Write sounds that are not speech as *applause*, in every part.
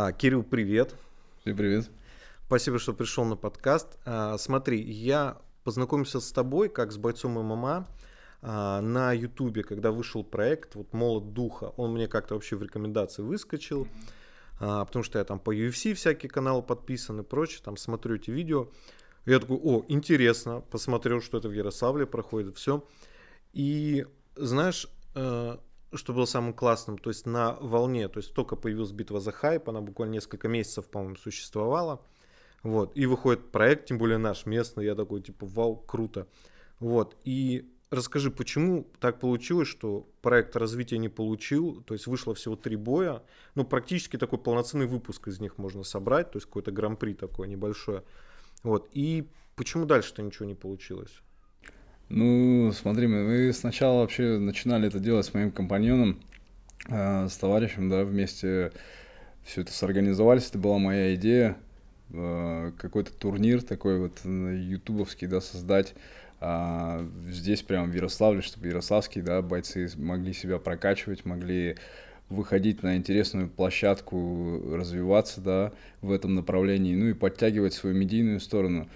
А, Кирилл, привет. Всем привет. Спасибо, что пришел на подкаст. А, смотри, я познакомился с тобой, как с бойцом ММА, а, на Ютубе, когда вышел проект вот «Молот духа». Он мне как-то вообще в рекомендации выскочил, а, потому что я там по UFC всякие каналы подписан и прочее, там смотрю эти видео. Я такой, о, интересно, посмотрел, что это в Ярославле проходит, все. И знаешь, э, что было самым классным, то есть на волне, то есть только появилась битва за хайп, она буквально несколько месяцев, по-моему, существовала, вот, и выходит проект, тем более наш местный, я такой, типа, вау, круто, вот, и расскажи, почему так получилось, что проект развития не получил, то есть вышло всего три боя, ну, практически такой полноценный выпуск из них можно собрать, то есть какой-то гран-при такое небольшое, вот, и почему дальше-то ничего не получилось? Ну, смотри, мы сначала вообще начинали это делать с моим компаньоном, э, с товарищем, да, вместе все это сорганизовались, это была моя идея, э, какой-то турнир такой вот ютубовский, да, создать э, здесь прямо в Ярославле, чтобы ярославские, да, бойцы могли себя прокачивать, могли выходить на интересную площадку, развиваться, да, в этом направлении, ну и подтягивать свою медийную сторону.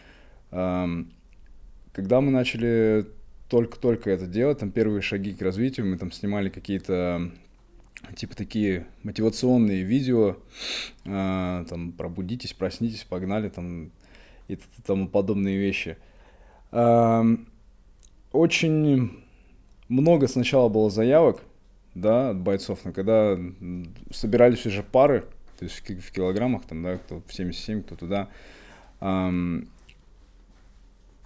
Когда мы начали только-только это делать, там первые шаги к развитию, мы там снимали какие-то типа такие мотивационные видео, э, там пробудитесь, проснитесь, погнали там и тому подобные вещи. Э, очень много сначала было заявок, да, от бойцов, но когда собирались уже пары, то есть в килограммах, там, да, кто в 77, кто туда, эм,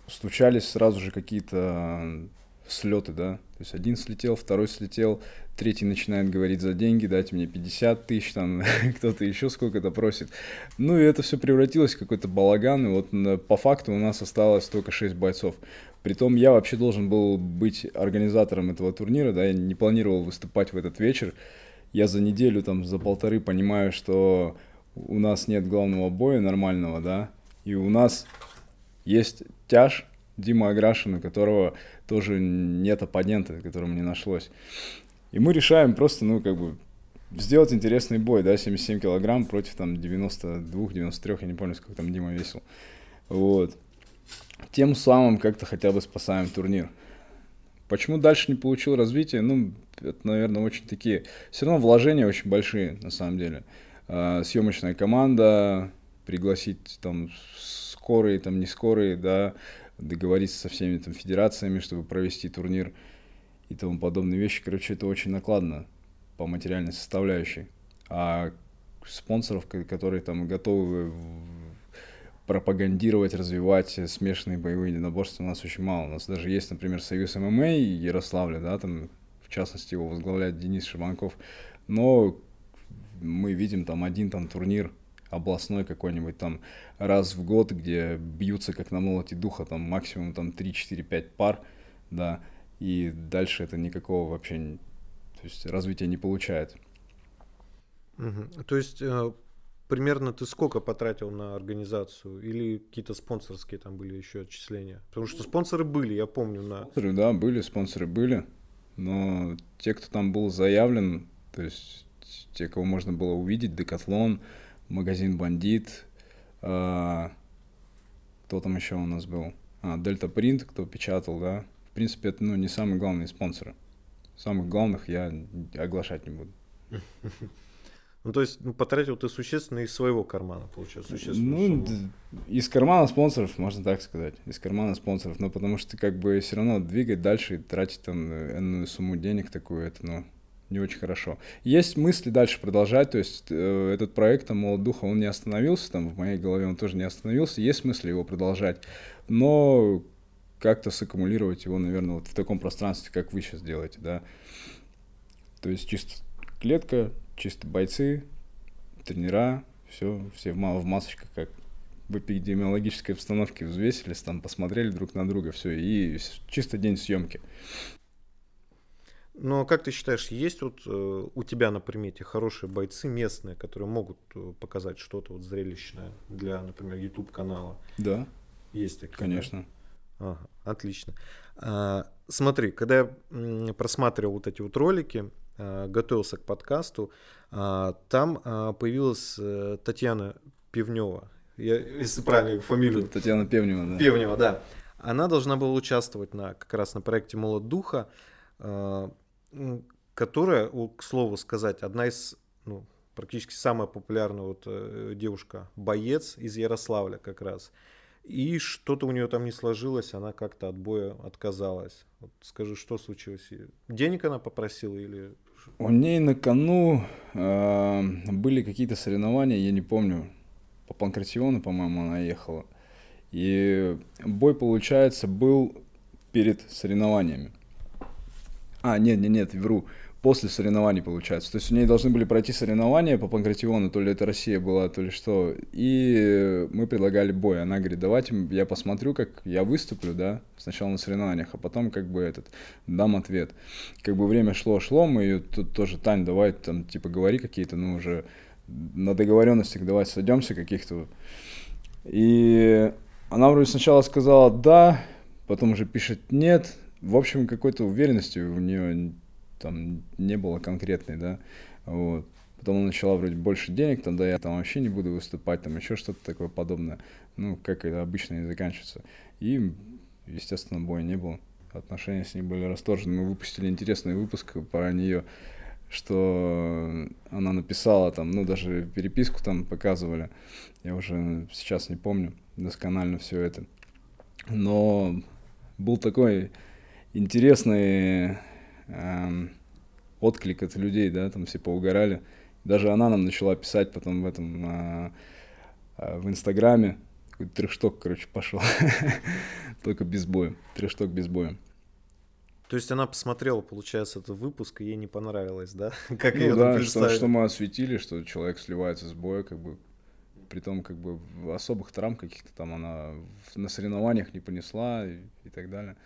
случались сразу же какие-то слеты, да, то есть один слетел, второй слетел, третий начинает говорить за деньги, дайте мне 50 тысяч, там *laughs* кто-то еще сколько-то просит. Ну и это все превратилось в какой-то балаган, и вот по факту у нас осталось только 6 бойцов. Притом я вообще должен был быть организатором этого турнира, да, я не планировал выступать в этот вечер. Я за неделю, там, за полторы понимаю, что у нас нет главного боя нормального, да, и у нас есть тяж Дима Аграшин, у которого тоже нет оппонента, которому не нашлось. И мы решаем просто, ну, как бы, сделать интересный бой, да, 77 килограмм против там 92-93, я не помню, сколько там Дима весил. Вот. Тем самым как-то хотя бы спасаем турнир. Почему дальше не получил развития? Ну, это, наверное, очень такие... Все равно вложения очень большие, на самом деле. А, съемочная команда, пригласить там скорые, там не скорые, да, договориться со всеми там федерациями, чтобы провести турнир и тому подобные вещи. Короче, это очень накладно по материальной составляющей. А спонсоров, которые там готовы пропагандировать, развивать смешанные боевые единоборства у нас очень мало. У нас даже есть, например, Союз ММА Ярославля, да, там, в частности, его возглавляет Денис Шибанков, но мы видим там один там турнир областной какой-нибудь там раз в год, где бьются как на молоте духа, там максимум там 3-4-5 пар, да, и дальше это никакого вообще, то есть развития не получает. Угу. То есть э, примерно ты сколько потратил на организацию или какие-то спонсорские там были еще отчисления? Потому что спонсоры были, я помню. На... Спонсоры, да, были, спонсоры были, но те, кто там был заявлен, то есть те, кого можно было увидеть, Декатлон, магазин Бандит, э, кто там еще у нас был? А, Дельта Принт, кто печатал, да. В принципе, это ну, не самые главные спонсоры. Самых главных я оглашать не буду. *laughs* Ну, то есть, ну, потратил ты существенно из своего кармана, получается, существенно. Ну, из кармана спонсоров, можно так сказать. Из кармана спонсоров. Но потому что, как бы, все равно двигать дальше и тратить там энную сумму денег такую, это, ну, не очень хорошо. Есть мысли дальше продолжать, то есть э, этот проект там, «Молот духа», он не остановился, там в моей голове он тоже не остановился, есть мысли его продолжать, но как-то саккумулировать его, наверное, вот в таком пространстве, как вы сейчас делаете, да. То есть чисто клетка, чисто бойцы, тренера, все, все в, в масочках, как в эпидемиологической обстановке взвесились, там посмотрели друг на друга, все, и чисто день съемки. Но как ты считаешь, есть вот э, у тебя на примете хорошие бойцы местные, которые могут э, показать что-то вот зрелищное для, например, YouTube канала? Да. Есть такие. Конечно. Да? Ага, отлично. А, смотри, когда я просматривал вот эти вот ролики, э, готовился к подкасту, э, там появилась э, Татьяна Пивнева. Я, если правильно фамилию. Татьяна Певнева, да. Певнева, да. Она должна была участвовать на, как раз на проекте «Молот духа», которая, к слову сказать, одна из, ну, практически самая популярная вот э, девушка, боец из Ярославля как раз. И что-то у нее там не сложилось, она как-то от боя отказалась. Вот скажи, что случилось? Денег она попросила или... У ней на кону э, были какие-то соревнования, я не помню. По Панкратиону, по-моему, она ехала. И бой, получается, был перед соревнованиями. А, нет, нет, нет, вру после соревнований, получается. То есть у нее должны были пройти соревнования по Панкратиону, то ли это Россия была, то ли что. И мы предлагали бой. Она говорит, давайте я посмотрю, как я выступлю, да, сначала на соревнованиях, а потом как бы этот, дам ответ. Как бы время шло-шло, мы ее тут тоже, Тань, давай там, типа, говори какие-то, ну, уже на договоренностях давай сойдемся каких-то. И она вроде сначала сказала да, потом уже пишет нет. В общем, какой-то уверенности у нее там не было конкретной, да, вот. Потом она начала вроде больше денег, тогда я там вообще не буду выступать, там еще что-то такое подобное. Ну, как это обычно и заканчивается. И, естественно, боя не было. Отношения с ней были расторжены. Мы выпустили интересный выпуск про нее, что она написала там, ну, даже переписку там показывали. Я уже сейчас не помню досконально все это. Но был такой интересный эм, отклик от людей, да, там все поугорали. Даже она нам начала писать потом в этом, э, э, в Инстаграме, какой-то трешток, короче, пошел. *laughs* Только без боя, трешток без боя. То есть она посмотрела, получается, этот выпуск, и ей не понравилось, да? *laughs* Как ну, ее да, что, что мы осветили, что человек сливается с боя, как бы, при том, как бы, в особых травм каких-то там она на соревнованиях не понесла и, и так далее.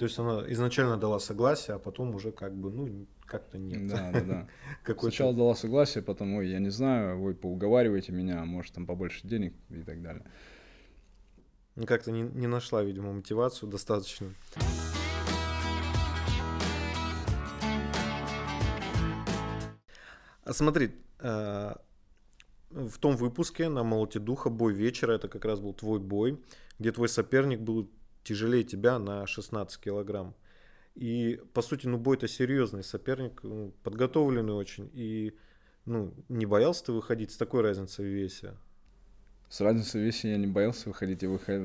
То есть она изначально дала согласие, а потом уже как бы, ну, как-то нет. Да, да, да. *laughs* Сначала дала согласие, потом, ой, я не знаю, вы поуговариваете меня, может, там побольше денег и так далее. Ну, как-то не, не нашла, видимо, мотивацию достаточно. А смотри, э, в том выпуске на «Молоте духа» бой вечера, это как раз был твой бой, где твой соперник был тяжелее тебя на 16 килограмм. И, по сути, ну, бой это серьезный соперник, ну, подготовленный очень. И, ну, не боялся ты выходить с такой разницей в весе? С разницей в весе я не боялся выходить. Я, выход...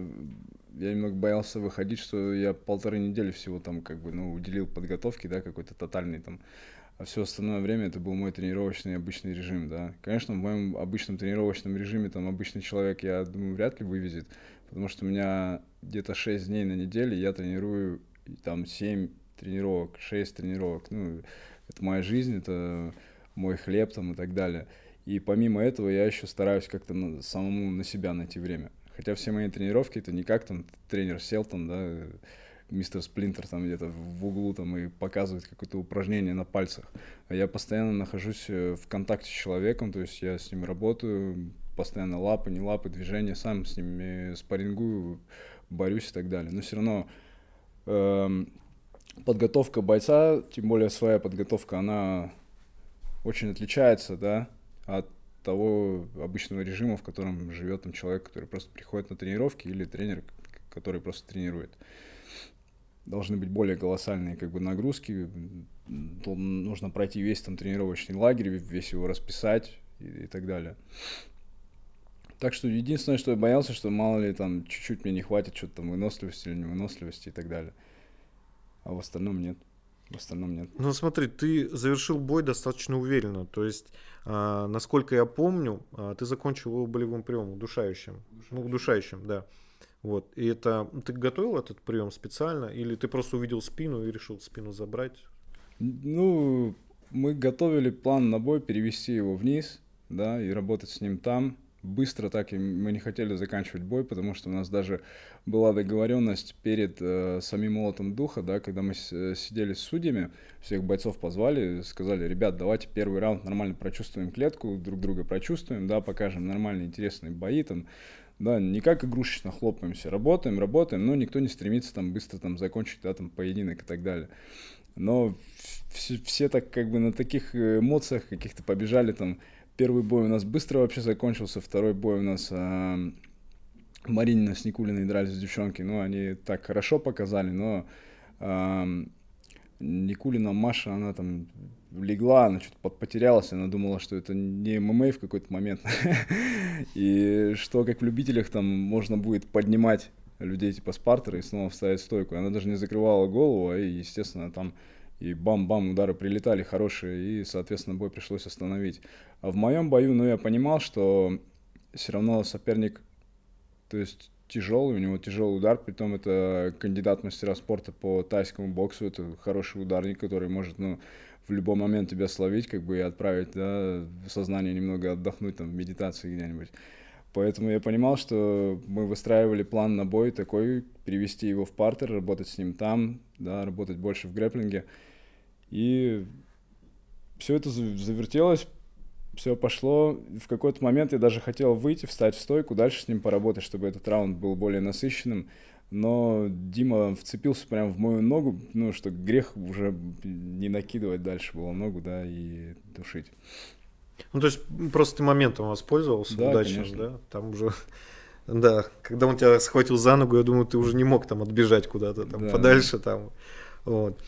я немного боялся выходить, что я полторы недели всего там, как бы, ну, уделил подготовке, да, какой-то тотальный там. А все остальное время это был мой тренировочный обычный режим, да. Конечно, в моем обычном тренировочном режиме там обычный человек, я думаю, вряд ли вывезет потому что у меня где-то 6 дней на неделе я тренирую там 7 тренировок, 6 тренировок. Ну, это моя жизнь, это мой хлеб там и так далее. И помимо этого я еще стараюсь как-то на, самому на себя найти время. Хотя все мои тренировки это не как там тренер сел там, да, мистер Сплинтер там где-то в углу там и показывает какое-то упражнение на пальцах. А я постоянно нахожусь э, в контакте с человеком, то есть я с ним работаю, постоянно лапы, не лапы, движения, сам с ними спаррингую, борюсь и так далее. Но все равно эм, подготовка бойца, тем более своя подготовка, она очень отличается, да, от того обычного режима, в котором живет там человек, который просто приходит на тренировки, или тренер, который просто тренирует. Должны быть более колоссальные как бы нагрузки, нужно пройти весь там тренировочный лагерь, весь его расписать и, и так далее. Так что единственное, что я боялся, что мало ли там чуть-чуть мне не хватит что-то там выносливости или невыносливости и так далее. А в остальном нет. В остальном нет. Ну смотри, ты завершил бой достаточно уверенно. То есть, а, насколько я помню, а, ты закончил его болевым приемом, удушающим. удушающим. Ну, удушающим, да. Вот. И это ты готовил этот прием специально, или ты просто увидел спину и решил спину забрать? Ну, мы готовили план на бой, перевести его вниз, да, и работать с ним там быстро так и мы не хотели заканчивать бой, потому что у нас даже была договоренность перед э, самим молотом духа, да, когда мы с, сидели с судьями, всех бойцов позвали, сказали, ребят, давайте первый раунд нормально прочувствуем клетку, друг друга прочувствуем, да, покажем нормальные интересные бои там, да, не как игрушечно хлопаемся, работаем, работаем, но никто не стремится там быстро там закончить, да, там поединок и так далее. Но все, все так как бы на таких эмоциях каких-то побежали там. Первый бой у нас быстро вообще закончился, второй бой у нас а, Маринина с Никулиной дрались девчонки. Ну, они так хорошо показали, но а, Никулина Маша, она там легла, она что-то потерялась, она думала, что это не ММА в какой-то момент. *laughs* И что, как в любителях, там можно будет поднимать людей типа Спартера и снова вставить стойку. Она даже не закрывала голову, а, естественно, там и бам-бам удары прилетали хорошие, и, соответственно, бой пришлось остановить. А в моем бою, ну, я понимал, что все равно соперник, то есть тяжелый, у него тяжелый удар, притом это кандидат мастера спорта по тайскому боксу, это хороший ударник, который может, ну, в любой момент тебя словить, как бы и отправить, да, сознание немного отдохнуть там в медитации где-нибудь. Поэтому я понимал, что мы выстраивали план на бой такой, перевести его в партер, работать с ним там, да, работать больше в грэплинге. И все это завертелось, все пошло. В какой-то момент я даже хотел выйти, встать в стойку, дальше с ним поработать, чтобы этот раунд был более насыщенным. Но Дима вцепился прямо в мою ногу, ну, что грех уже не накидывать дальше было ногу, да, и душить. Ну, то есть просто ты моментом воспользовался да, удачно, конечно. да? Там уже... *laughs* Да, когда он тебя схватил за ногу, я думаю, ты уже не мог там отбежать куда-то там Да. подальше там. Вот.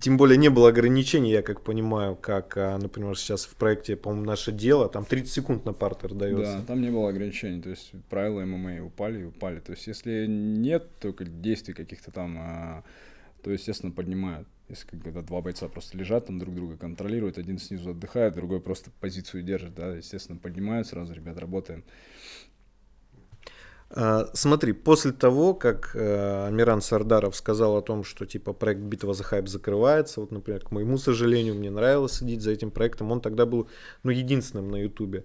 Тем более не было ограничений, я как понимаю, как, а, например, сейчас в проекте, по-моему, наше дело, там 30 секунд на партер дается. Да, там не было ограничений, то есть правила ММА упали и упали. То есть если нет только действий каких-то там, а, то, естественно, поднимают. Если когда два бойца просто лежат, там друг друга контролируют, один снизу отдыхает, другой просто позицию держит, да, естественно, поднимают сразу, ребят, работаем. А, Смотри, после того, как э, Амиран Сардаров сказал о том, что типа проект Битва за хайп закрывается, вот, например, к моему сожалению, мне нравилось следить за этим проектом, он тогда был, ну, единственным на Ютубе.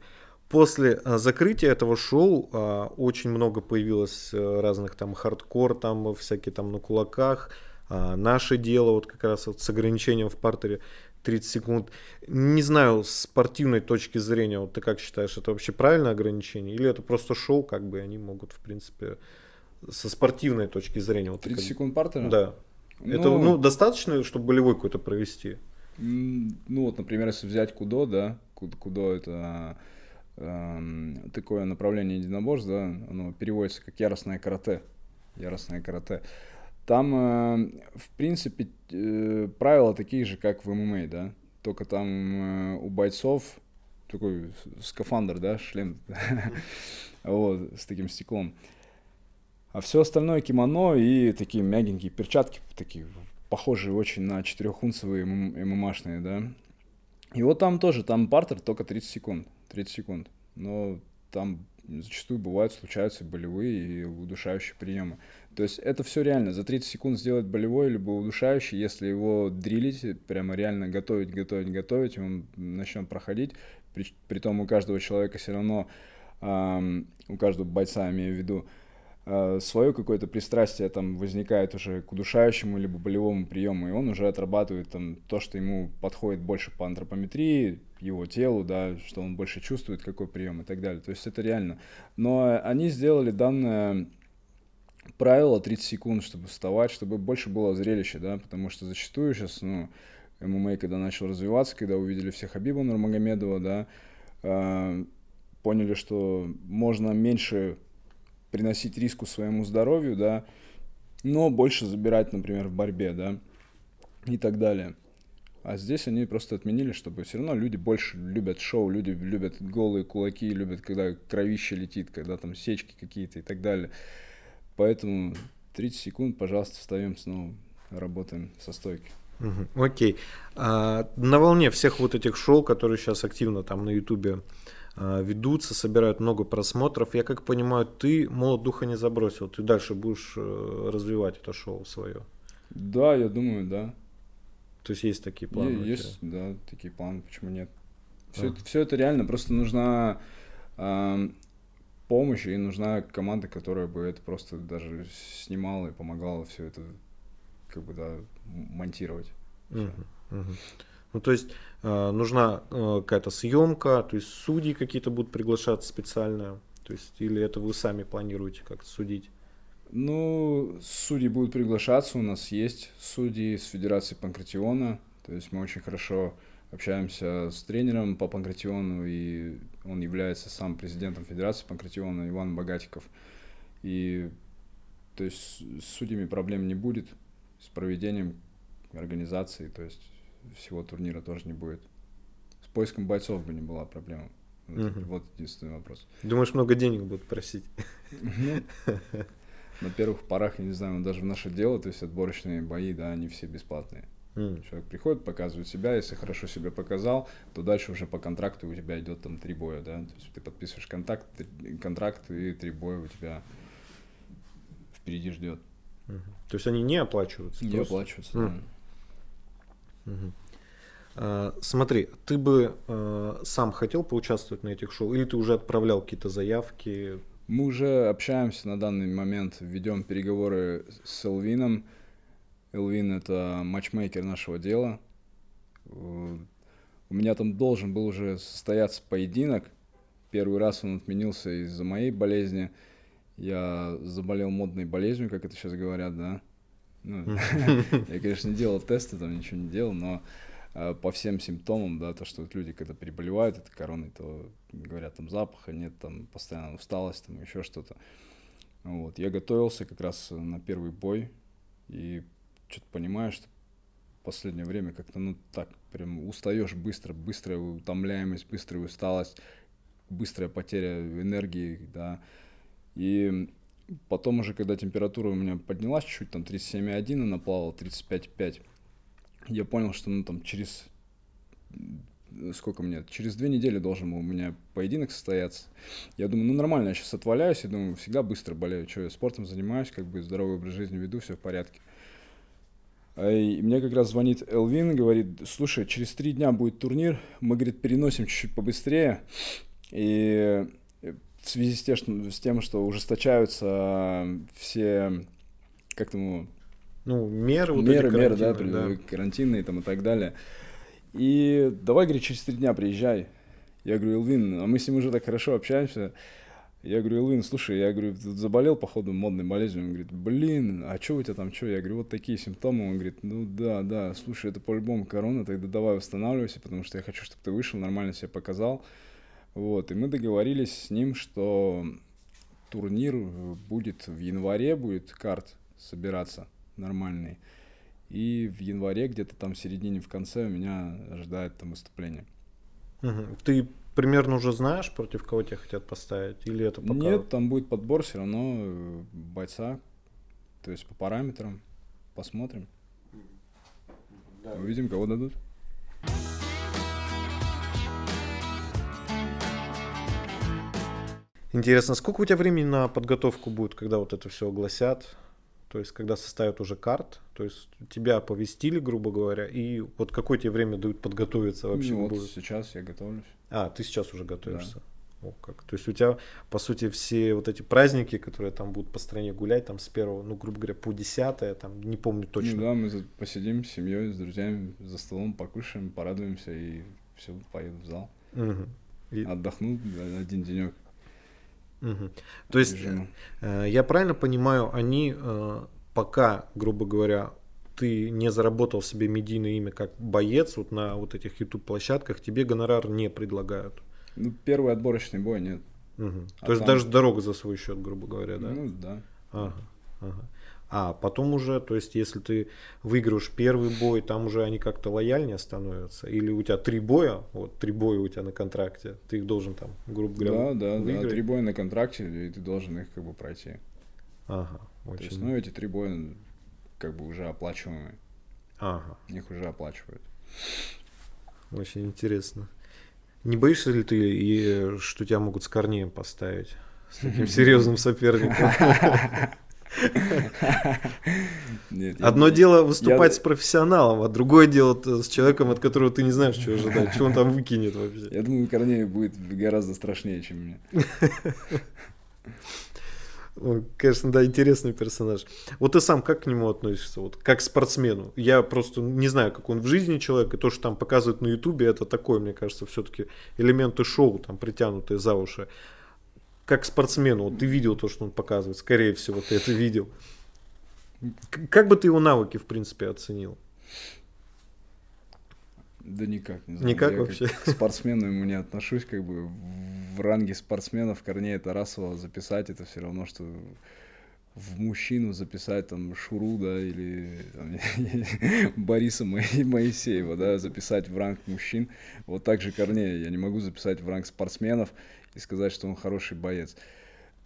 После а, закрытия этого шоу а, очень много появилось э, разных там хардкор, там всякие там на кулаках, а, наше дело вот как раз вот с ограничением в партере 30 секунд. Не знаю, с спортивной точки зрения, вот ты как считаешь, это вообще правильное ограничение? Или это просто шоу, как бы они могут, в принципе, со спортивной точки зрения. Вот ты 30 как- секунд партера? Да. Это ну, достаточно, чтобы болевой какой-то провести? Ну вот, например, если взять кудо, да, Куд- кудо это эм, такое направление единоборств, да, оно переводится как яростное карате, яростное карате. Там, э, в принципе, э, правила такие же, как в ММА, да, только там э, у бойцов такой скафандр, да, шлем, *laughs* вот, с таким стеклом. А все остальное кимоно и такие мягенькие перчатки, такие похожие очень на четырехунцевые ММАшные, да. И вот там тоже, там партер только 30 секунд, 30 секунд. Но там зачастую бывают, случаются болевые и удушающие приемы. То есть это все реально. За 30 секунд сделать болевой либо удушающий, если его дрилить, прямо реально готовить, готовить, готовить, он начнет проходить. При, притом у каждого человека все равно, ам, у каждого бойца, имею в виду, свое какое-то пристрастие там возникает уже к удушающему либо болевому приему, и он уже отрабатывает там то, что ему подходит больше по антропометрии, его телу, да, что он больше чувствует, какой прием и так далее. То есть это реально. Но они сделали данное правило 30 секунд, чтобы вставать, чтобы больше было зрелище, да, потому что зачастую сейчас, ну, ММА, когда начал развиваться, когда увидели все Хабиба Нурмагомедова, да, э, поняли, что можно меньше приносить риску своему здоровью, да, но больше забирать, например, в борьбе, да, и так далее. А здесь они просто отменили, чтобы все равно люди больше любят шоу, люди любят голые кулаки, любят, когда кровище летит, когда там сечки какие-то и так далее. Поэтому 30 секунд, пожалуйста, встаем снова, работаем со стойки. Мгм, Окей. А, на волне всех вот этих шоу, которые сейчас активно там на Ютубе а, ведутся, собирают много просмотров, я как понимаю, ты молот духа не забросил, ты дальше будешь э, развивать это шоу свое. Да, я думаю, да. То есть есть такие планы? Есть, да, такие планы, почему нет. Все, А. это, все это реально, просто нужна помощь и нужна команда, которая бы это просто даже снимала и помогала все это как бы, да, монтировать. Мгм, мгм. Ну, то есть э, нужна э, какая-то съемка, то есть судьи какие-то будут приглашаться специально, то есть или это вы сами планируете как-то судить? Ну, судьи будут приглашаться, у нас есть судьи с Федерации Панкратиона, то есть мы очень хорошо общаемся с тренером по Панкратиону, и он является сам президентом Федерации Панкратиона Иван Богатиков. И то есть с судьями проблем не будет, с проведением организации, то есть всего турнира тоже не будет. С поиском бойцов бы не была проблема. Вот, угу. вот единственный вопрос. Думаешь, много денег будут просить? Ну, на первых порах, я не знаю, даже в наше дело, то есть отборочные бои, да, они все бесплатные. Mm. Человек приходит, показывает себя, если хорошо себя показал, то дальше уже по контракту у тебя идет там три боя, да, то есть ты подписываешь контакт, контракт и три боя у тебя впереди ждет. Mm. То есть они не оплачиваются? Не просто? оплачиваются, mm. да. Mm-hmm. А, смотри, ты бы а, сам хотел поучаствовать на этих шоу, или ты уже отправлял какие-то заявки? Мы уже общаемся на данный момент, ведем переговоры с Элвином. Элвин — это матчмейкер нашего дела. У меня там должен был уже состояться поединок. Первый раз он отменился из-за моей болезни. Я заболел модной болезнью, как это сейчас говорят, да. Ну, *laughs* я, конечно, не делал тесты, там ничего не делал, но Э, по всем симптомам, да, то, что люди, когда переболевают этой короной, то говорят, там запаха нет, там постоянно усталость, там еще что-то. Вот, я готовился как раз на первый бой и что-то понимаю, что последнее время как-то, ну, так, прям устаешь быстро, быстрая утомляемость, быстрая усталость, быстрая потеря энергии, да, и потом уже, когда температура у меня поднялась чуть-чуть, там 37,1, она плавала 35,5, я понял, что ну там через сколько мне, через две недели должен у меня поединок состояться. Я думаю, ну нормально, я сейчас отваляюсь, я думаю, всегда быстро болею, что я спортом занимаюсь, как бы здоровый образ жизни веду, все в порядке. А, и мне как раз звонит Элвин, говорит, слушай, через три дня будет турнир, мы, говорит, переносим чуть-чуть побыстрее, и в связи с тем, что, с тем, что ужесточаются все, как там, ну, меры, вот меры, меры, да, да, карантинные там и так далее. И давай, говорит, через три дня приезжай. Я говорю, Илвин, а мы с ним уже так хорошо общаемся. Я говорю, Илвин, слушай, я говорю, заболел, походу, модной болезнью. Он говорит, блин, а что у тебя там, что? Я говорю, вот такие симптомы. Он говорит, ну да, да, слушай, это по-любому корона, тогда давай восстанавливайся, потому что я хочу, чтобы ты вышел, нормально себя показал. Вот, и мы договорились с ним, что турнир будет в январе, будет карт собираться нормальный. И в январе, где-то там в середине, в конце, меня ожидает там выступление. Ты примерно уже знаешь, против кого тебя хотят поставить? Или это пока... Нет, там будет подбор все равно э, бойца. То есть по параметрам. Посмотрим. Да. Увидим, кого дадут. Интересно, сколько у тебя времени на подготовку будет, когда вот это все огласят? то есть когда составят уже карт, то есть тебя оповестили, грубо говоря, и вот какое тебе время дают подготовиться вообще? Ну, вот будет? сейчас я готовлюсь. А, ты сейчас уже готовишься? Да. О, как. То есть у тебя, по сути, все вот эти праздники, которые там будут по стране гулять, там с первого, ну, грубо говоря, по десятое, там, не помню точно. Ну да, мы посидим с семьей, с друзьями за столом, покушаем, порадуемся и все, поеду в зал. Угу. И... Отдохну один денек. Угу. То есть, э, я правильно понимаю, они э, пока, грубо говоря, ты не заработал себе медийное имя как боец вот на вот этих YouTube площадках, тебе гонорар не предлагают. Ну, первый отборочный бой нет. Угу. А То есть даже дорога за свой счет, грубо говоря, да? Ну да. Ага, ага. А потом уже, то есть, если ты выиграешь первый бой, там уже они как-то лояльнее становятся? Или у тебя три боя, вот три боя у тебя на контракте, ты их должен там, грубо говоря, Да, да, выиграть? да, три боя на контракте, и ты должен их как бы пройти. Ага, очень. То есть, ну, эти три боя как бы уже оплачиваемые. Ага. Их уже оплачивают. Очень интересно. Не боишься ли ты, и, что тебя могут с Корнеем поставить? С таким *laughs* серьезным соперником? Нет, Одно я, дело выступать я... с профессионалом, а другое дело с человеком, от которого ты не знаешь, что ожидать, что он там выкинет вообще. Я думаю, Корнеев будет гораздо страшнее, чем мне. *laughs* Он, конечно, да, интересный персонаж. Вот ты сам как к нему относишься, вот как к спортсмену? Я просто не знаю, как он в жизни человек, и то, что там показывают на Ютубе, это такое, мне кажется, все-таки элементы шоу, там притянутые за уши как спортсмену, вот ты видел то, что он показывает, скорее всего, ты это видел. Как бы ты его навыки, в принципе, оценил? Да никак, не знаю. Никак Я вообще? Как к спортсмену ему не отношусь, как бы в ранге спортсменов Корнея Тарасова записать это все равно, что в мужчину записать там Шуру, да, или там, *laughs* Бориса Моисеева, да, записать в ранг мужчин. Вот так же Корнея я не могу записать в ранг спортсменов и сказать, что он хороший боец.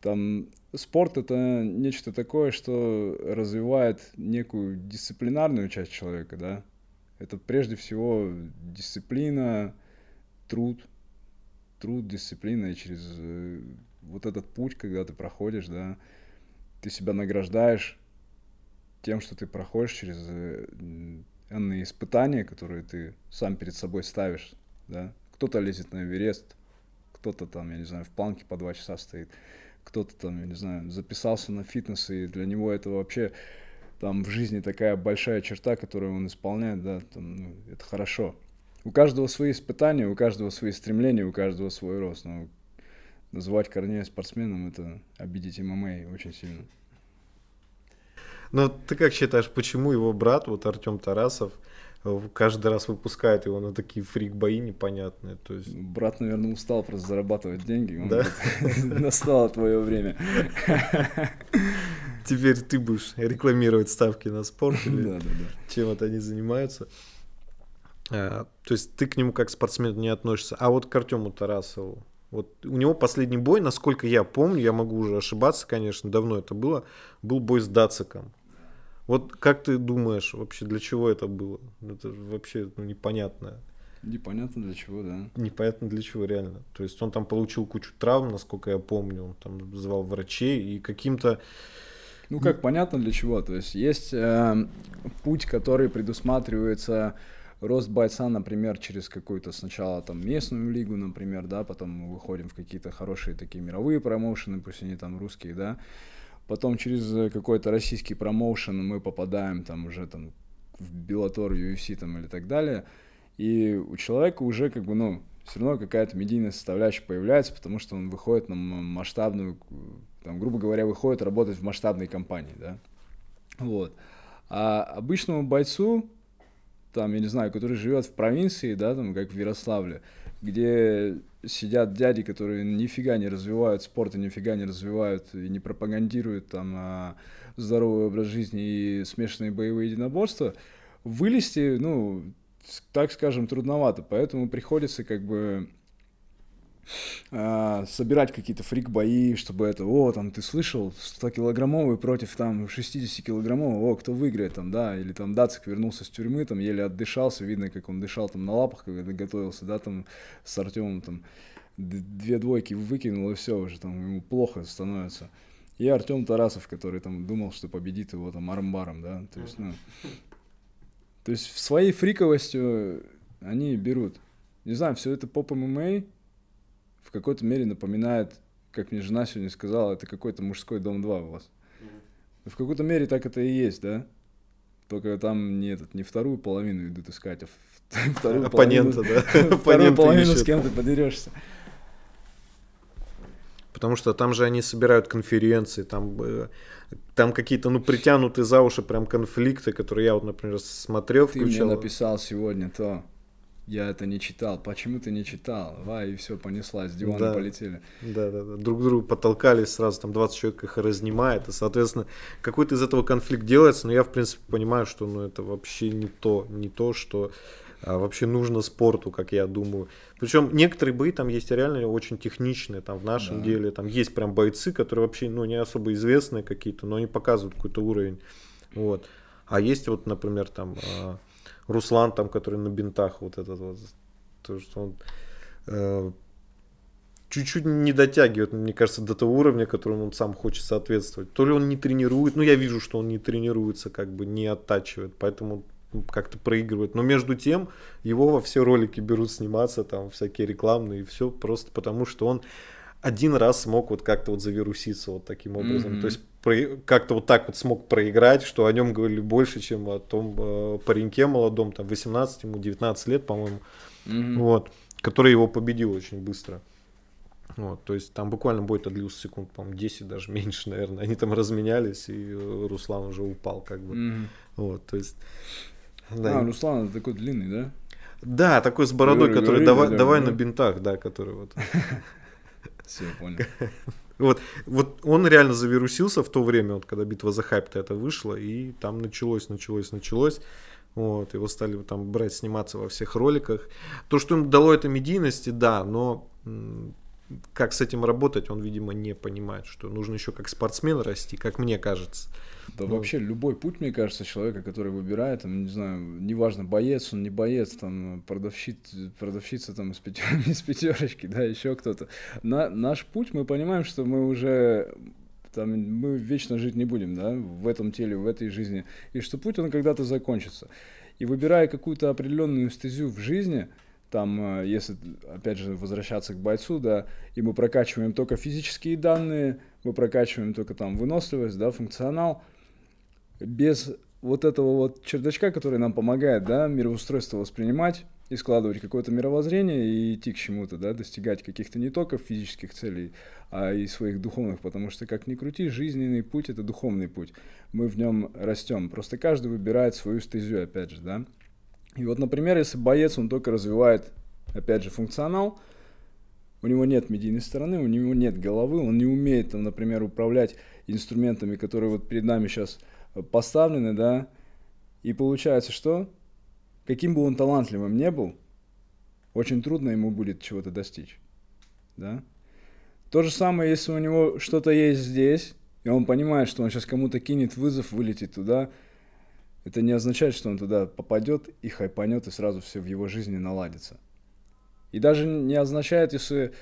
Там спорт это нечто такое, что развивает некую дисциплинарную часть человека, да. Это прежде всего дисциплина, труд, труд, дисциплина, и через э, вот этот путь, когда ты проходишь, да, ты себя награждаешь тем, что ты проходишь через э, энные испытания, которые ты сам перед собой ставишь, да. Кто-то лезет на Эверест, кто-то там, я не знаю, в планке по два часа стоит, кто-то там, я не знаю, записался на фитнес, и для него это вообще там в жизни такая большая черта, которую он исполняет, да, там, ну, это хорошо. У каждого свои испытания, у каждого свои стремления, у каждого свой рост. Но называть Корнея спортсменом, это обидеть ММА очень сильно. Но ты как считаешь, почему его брат, вот Артем Тарасов, каждый раз выпускает его на такие фрик-бои непонятные. То есть... Брат, наверное, устал просто зарабатывать деньги. Да? *laughs* Настало твое время. *laughs* Теперь ты будешь рекламировать ставки на спорт или да, да, да. чем это они занимаются. А, то есть ты к нему как спортсмен не относишься. А вот к Артему Тарасову. Вот у него последний бой, насколько я помню, я могу уже ошибаться, конечно, давно это было, был бой с Дациком. Вот как ты думаешь, вообще для чего это было? Это вообще ну, непонятно. Непонятно для чего, да. Непонятно для чего, реально. То есть он там получил кучу травм, насколько я помню, он там звал врачей и каким-то... Ну как, понятно для чего. То есть есть э, путь, который предусматривается рост бойца, например, через какую-то сначала там местную лигу, например, да, потом мы выходим в какие-то хорошие такие мировые промоушены, пусть они там русские, да, Потом через э, какой-то российский промоушен мы попадаем там уже там в Беллатор, UFC там или так далее. И у человека уже как бы, ну, все равно какая-то медийная составляющая появляется, потому что он выходит на масштабную, там, грубо говоря, выходит работать в масштабной компании, да. Вот. А обычному бойцу, там, я не знаю, который живет в провинции, да, там, как в Ярославле, где сидят дяди, которые нифига не развивают спорт и нифига не развивают и не пропагандируют там а, здоровый образ жизни и смешанные боевые единоборства, вылезти, ну, так скажем, трудновато. Поэтому приходится как бы а, собирать какие-то фрик-бои, чтобы это, о, там, ты слышал, 100-килограммовый против, там, 60-килограммового, о, кто выиграет, там, да, или там Дацик вернулся с тюрьмы, там, еле отдышался, видно, как он дышал там на лапах, когда готовился, да, там, с Артемом, там, две двойки выкинул, и все, уже там, ему плохо становится. И Артем Тарасов, который там думал, что победит его там армбаром, да, то есть, ну, то есть своей фриковостью они берут. Не знаю, все это поп ММА, в какой-то мере напоминает, как мне жена сегодня сказала, это какой-то мужской дом 2 у вас. В какой-то мере так это и есть, да? Только там не, этот, не вторую половину идут искать, а *laughs* *laughs* вторую Оппонента, половину, да. вторую половину с кем ты подерешься. Потому что там же они собирают конференции, там, э, там какие-то, ну, притянутые за уши прям конфликты, которые я вот, например, смотрел, Ты мне написал сегодня то, я это не читал, почему ты не читал? Ва, и все, понеслась, с дивана да. полетели. Да, да, да. Друг другу потолкались сразу, там 20 человек их разнимает, и, соответственно, какой-то из этого конфликт делается, но я, в принципе, понимаю, что ну, это вообще не то, не то, что а, вообще нужно спорту, как я думаю. Причем некоторые бои там есть реально очень техничные, там в нашем да. деле, там есть прям бойцы, которые вообще, ну, не особо известные какие-то, но они показывают какой-то уровень, вот. А есть вот, например, там а, Руслан там, который на бинтах вот этот вот, то, что он э, чуть-чуть не дотягивает, мне кажется, до того уровня, которому он сам хочет соответствовать. То ли он не тренирует, ну я вижу, что он не тренируется, как бы не оттачивает, поэтому как-то проигрывает. Но между тем его во все ролики берут сниматься, там всякие рекламные и все, просто потому что он один раз смог вот как-то вот завируситься вот таким образом. Mm-hmm. То есть как-то вот так вот смог проиграть, что о нем говорили больше, чем о том э, пареньке молодом, там 18, ему 19 лет, по-моему, mm-hmm. вот, который его победил очень быстро. Вот, то есть там буквально бой-то длился секунд, по-моему, 10, даже *laughs* меньше, наверное. Они там разменялись, и Руслан уже упал, как бы. Mm-hmm. Вот, то есть... Да. А, Руслан такой длинный, да? Да, такой с бородой, говорю, который говорю, давай, да, давай да. на бинтах, да, который вот. *laughs* Все, понял. *laughs* Вот, вот он реально завирусился в то время, вот, когда битва за хайп-то это вышла, и там началось, началось, началось. Вот, его стали там брать, сниматься во всех роликах. То, что им дало это медийности, да, но как с этим работать, он, видимо, не понимает, что нужно еще как спортсмен расти, как мне кажется. Да ну, вообще любой путь, мне кажется, человека, который выбирает, там, не знаю, неважно, боец он, не боец, там, продавщиц, продавщица там из, пятер, *laughs* из пятерочки, да, еще кто-то. На, наш путь, мы понимаем, что мы уже там, мы вечно жить не будем, да, в этом теле, в этой жизни, и что путь, он когда-то закончится. И выбирая какую-то определенную стезю в жизни, там, э, если, опять же, возвращаться к бойцу, да, и мы прокачиваем только физические данные, мы прокачиваем только там выносливость, да, функционал, без вот этого вот чердачка, который нам помогает, да, мироустройство воспринимать и складывать какое-то мировоззрение и идти к чему-то, да, достигать каких-то не только физических целей, а и своих духовных, потому что, как ни крути, жизненный путь — это духовный путь. Мы в нем растем. Просто каждый выбирает свою стезю, опять же, да. И вот, например, если боец, он только развивает, опять же, функционал, у него нет медийной стороны, у него нет головы, он не умеет, там, например, управлять инструментами, которые вот перед нами сейчас поставлены, да, и получается, что каким бы он талантливым не был, очень трудно ему будет чего-то достичь, да. То же самое, если у него что-то есть здесь, и он понимает, что он сейчас кому-то кинет вызов, вылетит туда, это не означает, что он туда попадет и хайпанет, и сразу все в его жизни наладится. И даже не означает, если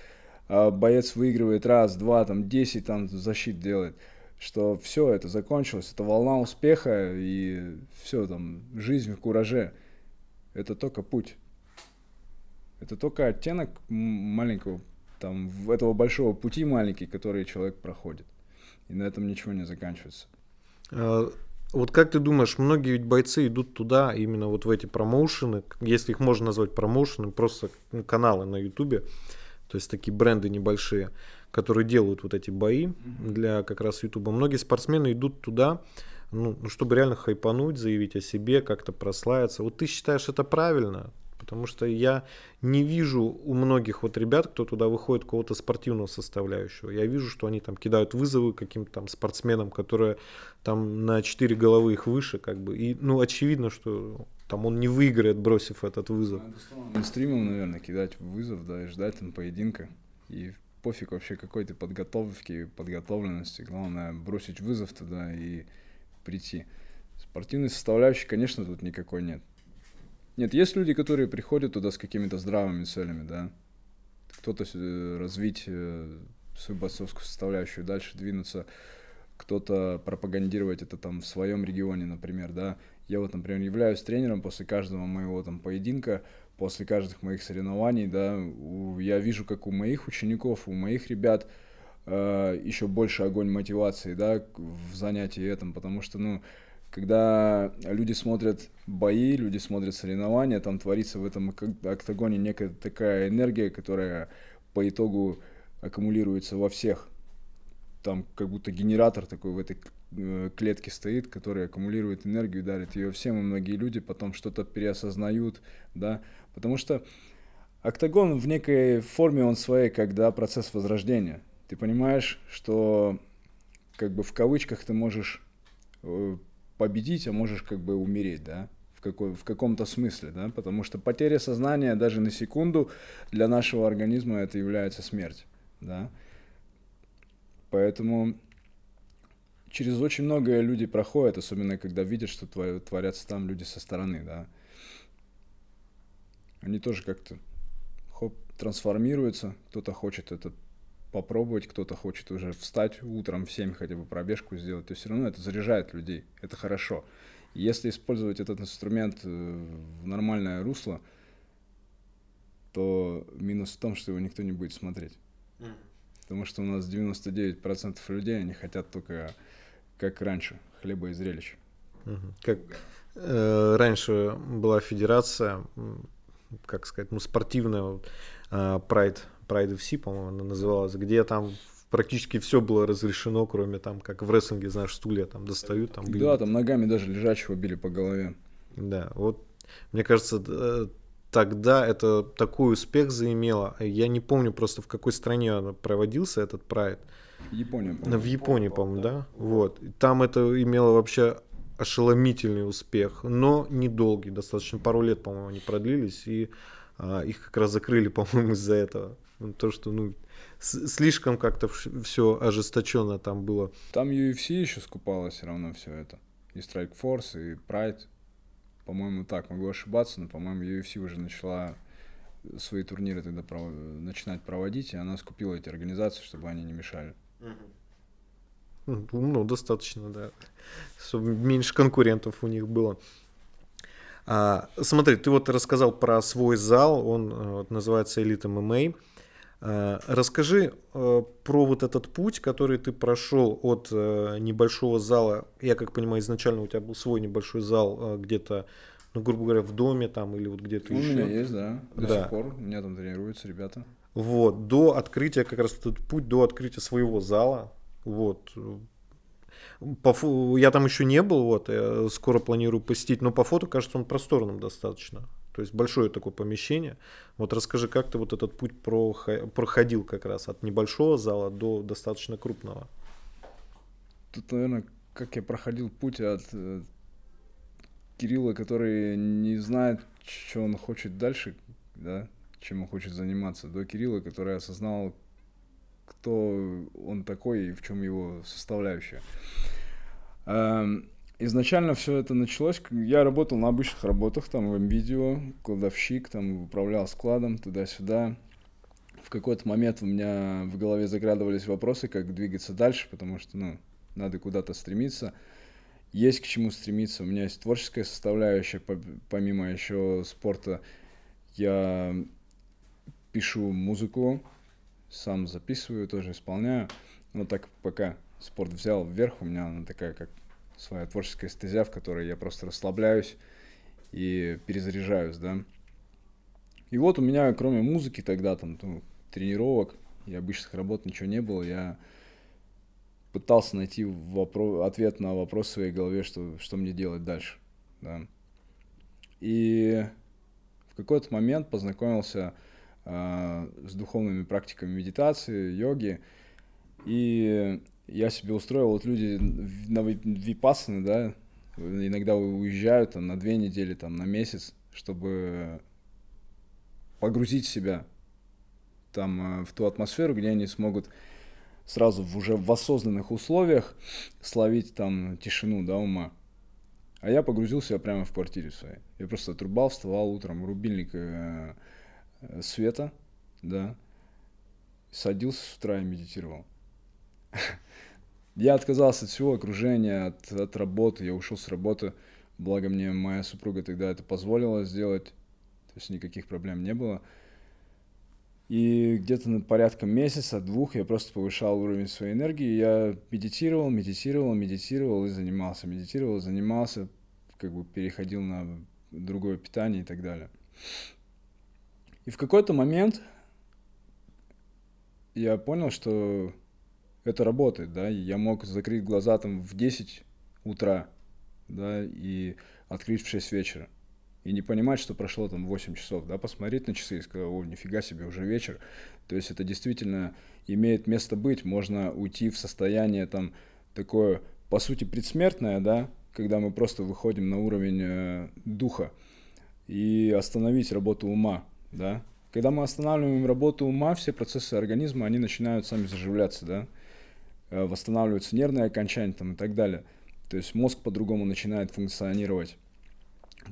э, боец выигрывает раз, два, там, десять, там, защит делает, что все, это закончилось, это волна успеха, и все, там, жизнь в кураже. Это только путь. Это только оттенок маленького, там, этого большого пути маленький, который человек проходит. И на этом ничего не заканчивается. Вот как ты думаешь, многие ведь бойцы идут туда, именно вот в эти промоушены, если их можно назвать промоушены, просто каналы на ютубе, то есть такие бренды небольшие, которые делают вот эти бои для как раз ютуба. Многие спортсмены идут туда, ну, ну, чтобы реально хайпануть, заявить о себе, как-то прославиться. Вот ты считаешь это правильно? Потому что я не вижу у многих вот ребят, кто туда выходит, какого-то спортивного составляющего. Я вижу, что они там кидают вызовы каким-то там спортсменам, которые там на 4 головы их выше, как бы. И, ну, очевидно, что там он не выиграет, бросив этот вызов. Ну, стримом, наверное, кидать вызов, да, и ждать там поединка. И пофиг вообще какой-то подготовки, подготовленности. Главное бросить вызов туда и прийти. Спортивной составляющей, конечно, тут никакой нет. Нет, есть люди, которые приходят туда с какими-то здравыми целями, да. Кто-то э, развить э, свою бойцовскую составляющую, дальше двинуться, кто-то пропагандировать это там в своем регионе, например, да. Я вот, например, являюсь тренером после каждого моего там поединка, после каждых моих соревнований, да, у, я вижу, как у моих учеников, у моих ребят э, еще больше огонь мотивации, да, в занятии этом, потому что, ну, когда люди смотрят бои, люди смотрят соревнования, там творится в этом октагоне некая такая энергия, которая по итогу аккумулируется во всех. Там как будто генератор такой в этой э, клетке стоит, который аккумулирует энергию, дарит ее всем, и многие люди потом что-то переосознают, да, потому что октагон в некой форме он своей, когда процесс возрождения. Ты понимаешь, что как бы в кавычках ты можешь э, победить, а можешь как бы умереть, да, в, какой, в каком-то смысле, да, потому что потеря сознания даже на секунду для нашего организма это является смерть, да. Поэтому через очень многое люди проходят, особенно когда видят, что творятся там люди со стороны, да. Они тоже как-то хоп, трансформируются, кто-то хочет этот попробовать, кто-то хочет уже встать утром в 7 хотя бы пробежку сделать, то все равно это заряжает людей, это хорошо. Если использовать этот инструмент э, в нормальное русло, то минус в том, что его никто не будет смотреть. Потому что у нас 99% людей, они хотят только, как раньше, хлеба и зрелищ. Как э, раньше была федерация, как сказать, ну, спортивная, э, Pride FC, по-моему, она называлась, где там практически все было разрешено, кроме там, как в рестлинге, знаешь, стулья там достают. Там, били. да, там ногами даже лежачего били по голове. Да, вот мне кажется, тогда это такой успех заимело. Я не помню просто в какой стране проводился этот прайд. Япония. В Японии, по-моему, да? Вот. Там это имело вообще ошеломительный успех, но недолгий, достаточно пару лет, по-моему, они продлились, и а, их как раз закрыли, *laughs* по-моему, из-за этого. То, что, ну, слишком как-то все ожесточенно там было. Там UFC еще скупало все равно все это. И Strike Force, и Pride. По-моему, так, могу ошибаться, но, по-моему, UFC уже начала свои турниры тогда пров... начинать проводить, и она скупила эти организации, чтобы они не мешали. Ну, достаточно, да. Чтобы меньше конкурентов у них было. А, смотри, ты вот рассказал про свой зал, он э, вот, называется Elite MMA. А, расскажи а, про вот этот путь, который ты прошел от а, небольшого зала. Я как понимаю, изначально у тебя был свой небольшой зал где-то, ну, грубо говоря, в доме там или вот где-то еще. У меня есть, да. До да. сих пор. У меня там тренируются ребята. Вот, до открытия, как раз этот путь до открытия своего зала. Вот. По, я там еще не был, вот, я скоро планирую посетить, но по фото кажется он просторным достаточно. То есть большое такое помещение. Вот расскажи, как ты вот этот путь проходил как раз от небольшого зала до достаточно крупного? Тут, наверное, как я проходил путь от э, Кирилла, который не знает, что он хочет дальше, да, чем он хочет заниматься, до Кирилла, который осознал, кто он такой и в чем его составляющая. Эм, изначально все это началось, я работал на обычных работах, там, в видео, кладовщик, там, управлял складом, туда-сюда. В какой-то момент у меня в голове заградывались вопросы, как двигаться дальше, потому что, ну, надо куда-то стремиться. Есть к чему стремиться. У меня есть творческая составляющая, помимо еще спорта. Я пишу музыку, сам записываю, тоже исполняю. Но так пока спорт взял вверх, у меня она такая, как своя творческая стезя, в которой я просто расслабляюсь и перезаряжаюсь, да. И вот у меня, кроме музыки тогда, там, ну, тренировок и обычных работ ничего не было, я пытался найти вопро- ответ на вопрос в своей голове, что, что мне делать дальше, да. И в какой-то момент познакомился э, с духовными практиками медитации, йоги, и я себе устроил, вот люди на випассаны, да, иногда уезжают там на две недели, там на месяц, чтобы погрузить себя там э, в ту атмосферу, где они смогут сразу в уже в осознанных условиях словить там тишину, да, ума. А я погрузил себя прямо в квартире своей. Я просто отрубал, вставал утром, рубильник э, э, света, да, садился с утра и медитировал. *laughs* Я отказался от всего окружения, от, от работы, я ушел с работы, благо мне моя супруга тогда это позволила сделать, то есть никаких проблем не было. И где-то на порядка месяца, двух я просто повышал уровень своей энергии. Я медитировал, медитировал, медитировал и занимался. Медитировал, занимался, как бы переходил на другое питание и так далее. И в какой-то момент я понял, что это работает, да, я мог закрыть глаза там в 10 утра, да, и открыть в 6 вечера. И не понимать, что прошло там 8 часов, да, посмотреть на часы и сказать, о, нифига себе, уже вечер. То есть это действительно имеет место быть, можно уйти в состояние там такое, по сути, предсмертное, да, когда мы просто выходим на уровень э, духа и остановить работу ума, да. Когда мы останавливаем работу ума, все процессы организма, они начинают сами заживляться, да. Э, восстанавливаются нервные окончания там, и так далее. То есть мозг по-другому начинает функционировать.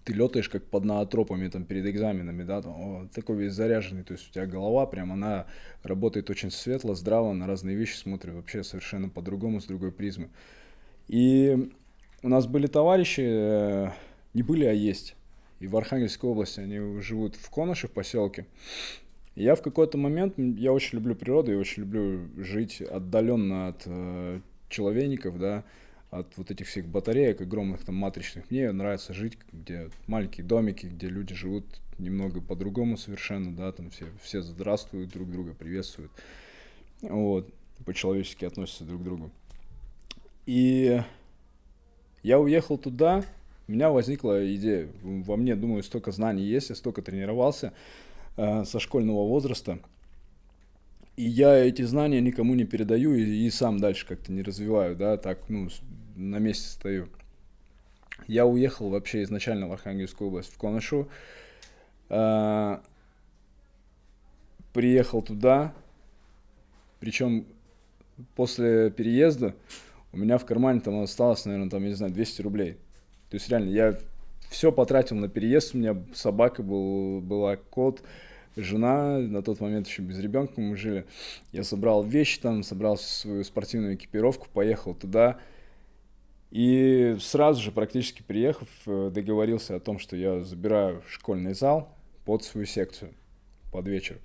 Ты летаешь как под наотропами там перед экзаменами, да, там, о, такой весь заряженный, то есть у тебя голова прям, она работает очень светло, здраво, на разные вещи смотрит вообще совершенно по-другому, с другой призмы. И у нас были товарищи, э, не были, а есть. И в Архангельской области они живут в Коноше, в поселке я в какой-то момент, я очень люблю природу, я очень люблю жить отдаленно от э, человейников, да, от вот этих всех батареек огромных там матричных. Мне нравится жить, где маленькие домики, где люди живут немного по-другому совершенно, да, там все, все здравствуют друг друга, приветствуют, вот, по-человечески относятся друг к другу. И я уехал туда, у меня возникла идея, во мне, думаю, столько знаний есть, я столько тренировался со школьного возраста, и я эти знания никому не передаю и, и сам дальше как-то не развиваю, да, так, ну, на месте стою. Я уехал вообще изначально в Архангельскую область, в Коношу, э, приехал туда, причем после переезда у меня в кармане там осталось, наверное, там, я не знаю, 200 рублей. То есть реально, я все потратил на переезд, у меня собака был, была кот, жена, на тот момент еще без ребенка мы жили. Я собрал вещи там, собрал свою спортивную экипировку, поехал туда. И сразу же, практически приехав, э, договорился о том, что я забираю школьный зал под свою секцию под вечер.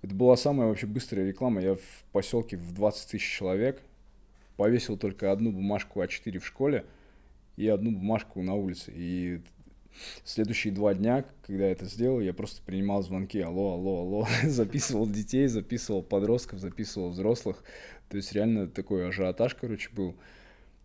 Это была самая вообще быстрая реклама. Я в поселке в 20 тысяч человек повесил только одну бумажку А4 в школе – и одну бумажку на улице. И следующие два дня, когда я это сделал, я просто принимал звонки, алло, алло, алло, *laughs* записывал детей, записывал подростков, записывал взрослых. То есть реально такой ажиотаж, короче, был.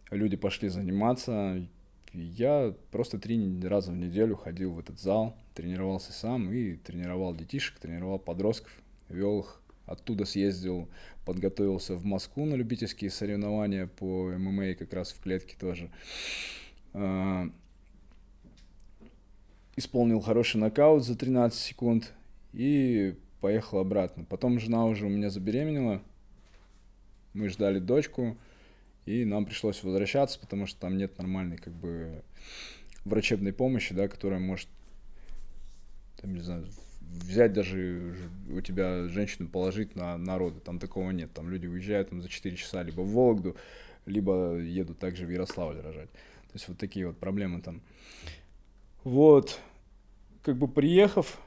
Люди пошли заниматься. Я просто три раза в неделю ходил в этот зал, тренировался сам и тренировал детишек, тренировал подростков, вел их. Оттуда съездил, подготовился в Москву на любительские соревнования по ММА как раз в клетке тоже. А, исполнил хороший нокаут за 13 секунд и поехал обратно. Потом жена уже у меня забеременела, мы ждали дочку, и нам пришлось возвращаться, потому что там нет нормальной как бы врачебной помощи, да, которая может, там, не знаю, взять даже у тебя женщину положить на, на роды, там такого нет, там люди уезжают там, за 4 часа либо в Вологду, либо едут также в Ярославль рожать. То есть вот такие вот проблемы там. Вот, как бы приехав,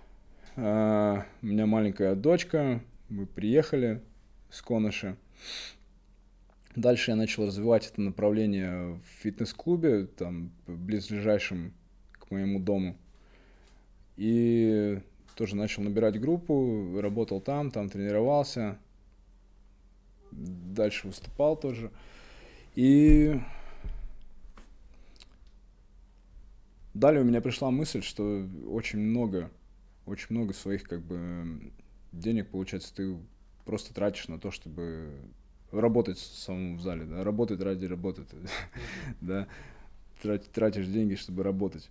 э, у меня маленькая дочка, мы приехали с Коныши. Дальше я начал развивать это направление в фитнес-клубе, там, близлежащем к моему дому. И тоже начал набирать группу, работал там, там тренировался. Дальше выступал тоже. И Далее у меня пришла мысль, что очень много, очень много своих как бы денег, получается, ты просто тратишь на то, чтобы работать самому в зале, да, работать ради работы, *laughs* да, тратишь деньги, чтобы работать.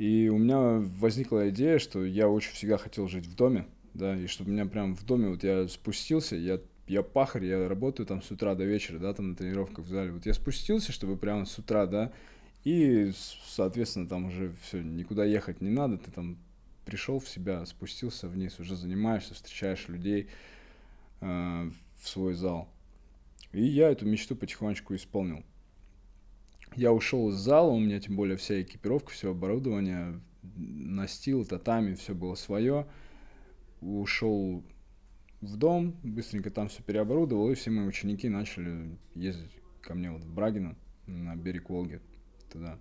И у меня возникла идея, что я очень всегда хотел жить в доме, да, и чтобы у меня прям в доме, вот я спустился, я, я пахарь, я работаю там с утра до вечера, да, там на тренировках в зале, вот я спустился, чтобы прямо с утра, да, и, соответственно, там уже все, никуда ехать не надо, ты там пришел в себя, спустился вниз, уже занимаешься, встречаешь людей э, в свой зал. И я эту мечту потихонечку исполнил. Я ушел из зала, у меня тем более вся экипировка, все оборудование, настил, татами, все было свое. Ушел в дом, быстренько там все переоборудовал, и все мои ученики начали ездить ко мне вот в Брагино на берег Волги туда.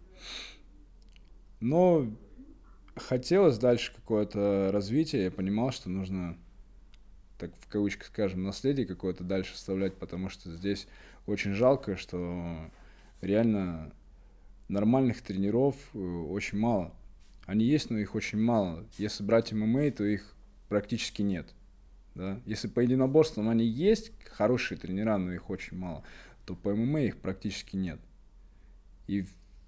Но хотелось дальше какое-то развитие, я понимал, что нужно, так в кавычках скажем, наследие какое-то дальше оставлять, потому что здесь очень жалко, что реально нормальных тренеров э, очень мало. Они есть, но их очень мало. Если брать ММА, то их практически нет. Да? Если по единоборствам они есть, хорошие тренера, но их очень мало, то по ММА их практически нет. И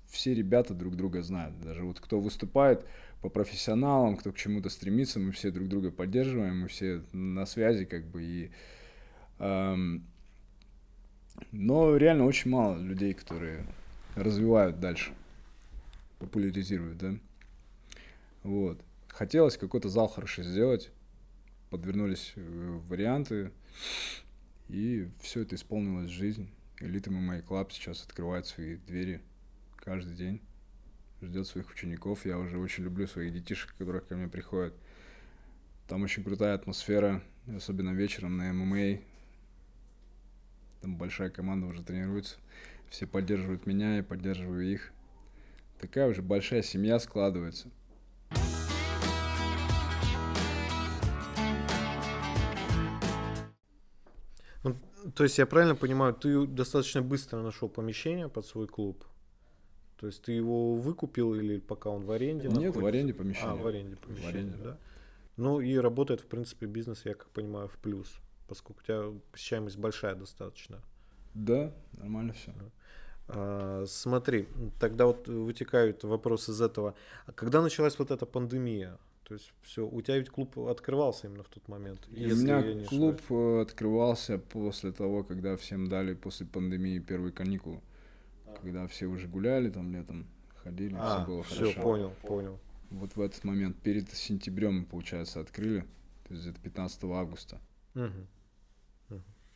все ребята друг друга знают. Даже вот кто выступает по профессионалам, кто к чему-то стремится, мы все друг друга поддерживаем, мы все на связи как бы и... Эм, но реально очень мало людей, которые развивают дальше, популяризируют, да. Вот. Хотелось какой-то зал хорошо сделать, подвернулись э, варианты, и все это исполнилось в жизнь. Elite MMA Club сейчас открывает свои двери каждый день ждет своих учеников. Я уже очень люблю своих детишек, которые ко мне приходят. Там очень крутая атмосфера, особенно вечером на ММА. Там большая команда уже тренируется. Все поддерживают меня, я поддерживаю их. Такая уже большая семья складывается. Ну, то есть я правильно понимаю, ты достаточно быстро нашел помещение под свой клуб? То есть ты его выкупил или пока он в аренде? Нет, находится? в аренде помещение. А, в аренде помещение, В аренде, да. Ну и работает, в принципе, бизнес, я как понимаю, в плюс, поскольку у тебя посещаемость большая достаточно. Да, нормально все. А, смотри, тогда вот вытекают вопросы из этого. А когда началась вот эта пандемия? То есть все, у тебя ведь клуб открывался именно в тот момент. У меня клуб ошибаюсь. э, открывался после того, когда всем дали после пандемии первые каникулы. Когда все уже гуляли там летом, ходили, А, все было все, хорошо. понял, понял. Вот в этот момент, перед сентябрем, получается, открыли. То есть это 15 августа. Мгм.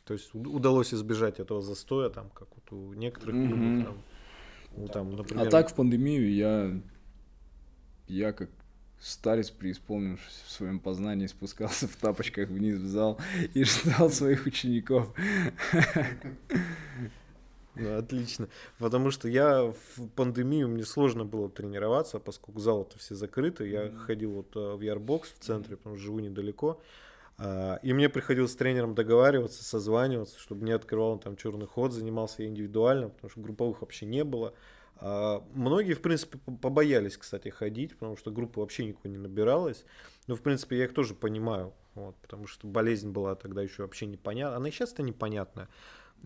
То есть уд- удалось избежать этого застоя, там, как вот у некоторых Мгм. клубов, там, ну, там, например, А так в пандемию я, я как старец, преисполнившись в своем познании, спускался *laughs* в тапочках вниз в зал и ждал своих учеников. Ну, отлично. Потому что я в пандемию, мне сложно было тренироваться, поскольку залы-то все закрыты. Я ходил вот э, в Ярбокс в центре, потому что живу недалеко. И мне приходилось с тренером договариваться, созваниваться, чтобы не открывал он там черный ход, занимался я индивидуально, потому что групповых вообще не было. А, Многие, в принципе, побоялись, кстати, ходить, потому что группы вообще никого не набиралось. Но, в принципе, я их тоже понимаю, вот, потому что болезнь была тогда еще вообще непонятна. Она и сейчас-то непонятная.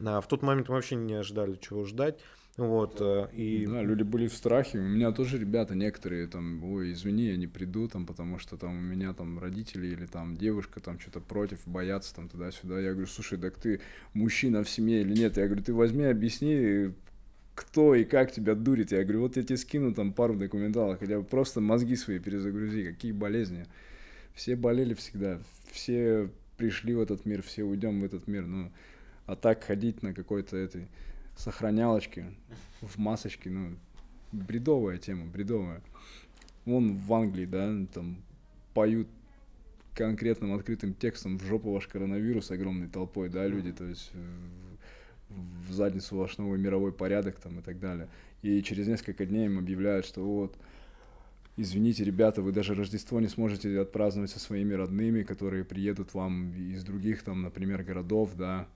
А в тот момент мы вообще не ожидали, чего ждать. Вот, э, и Да, люди были в страхе. У меня тоже ребята некоторые там, ой, извини, я не приду, там, потому что там у меня там родители или там девушка там что-то против, боятся там туда-сюда. Я говорю, слушай, так ты мужчина в семье или нет? Я говорю, ты возьми, объясни, кто и как тебя дурит. Я говорю, вот я тебе скину там пару документалов, хотя бы просто мозги свои перезагрузи, какие болезни. Все болели всегда, все пришли в этот мир, все уйдем в этот мир. Ну, а так ходить на какой-то этой сохранялочке в масочке, ну, бредовая тема, бредовая. Вон в Англии, да, там поют конкретным открытым текстом в жопу ваш коронавирус огромной толпой, да, люди, то есть в, в задницу ваш новый мировой порядок там и так далее. И через несколько дней им объявляют, что вот, извините, ребята, вы даже Рождество не сможете отпраздновать со своими родными, которые приедут вам из других там, например, городов, да.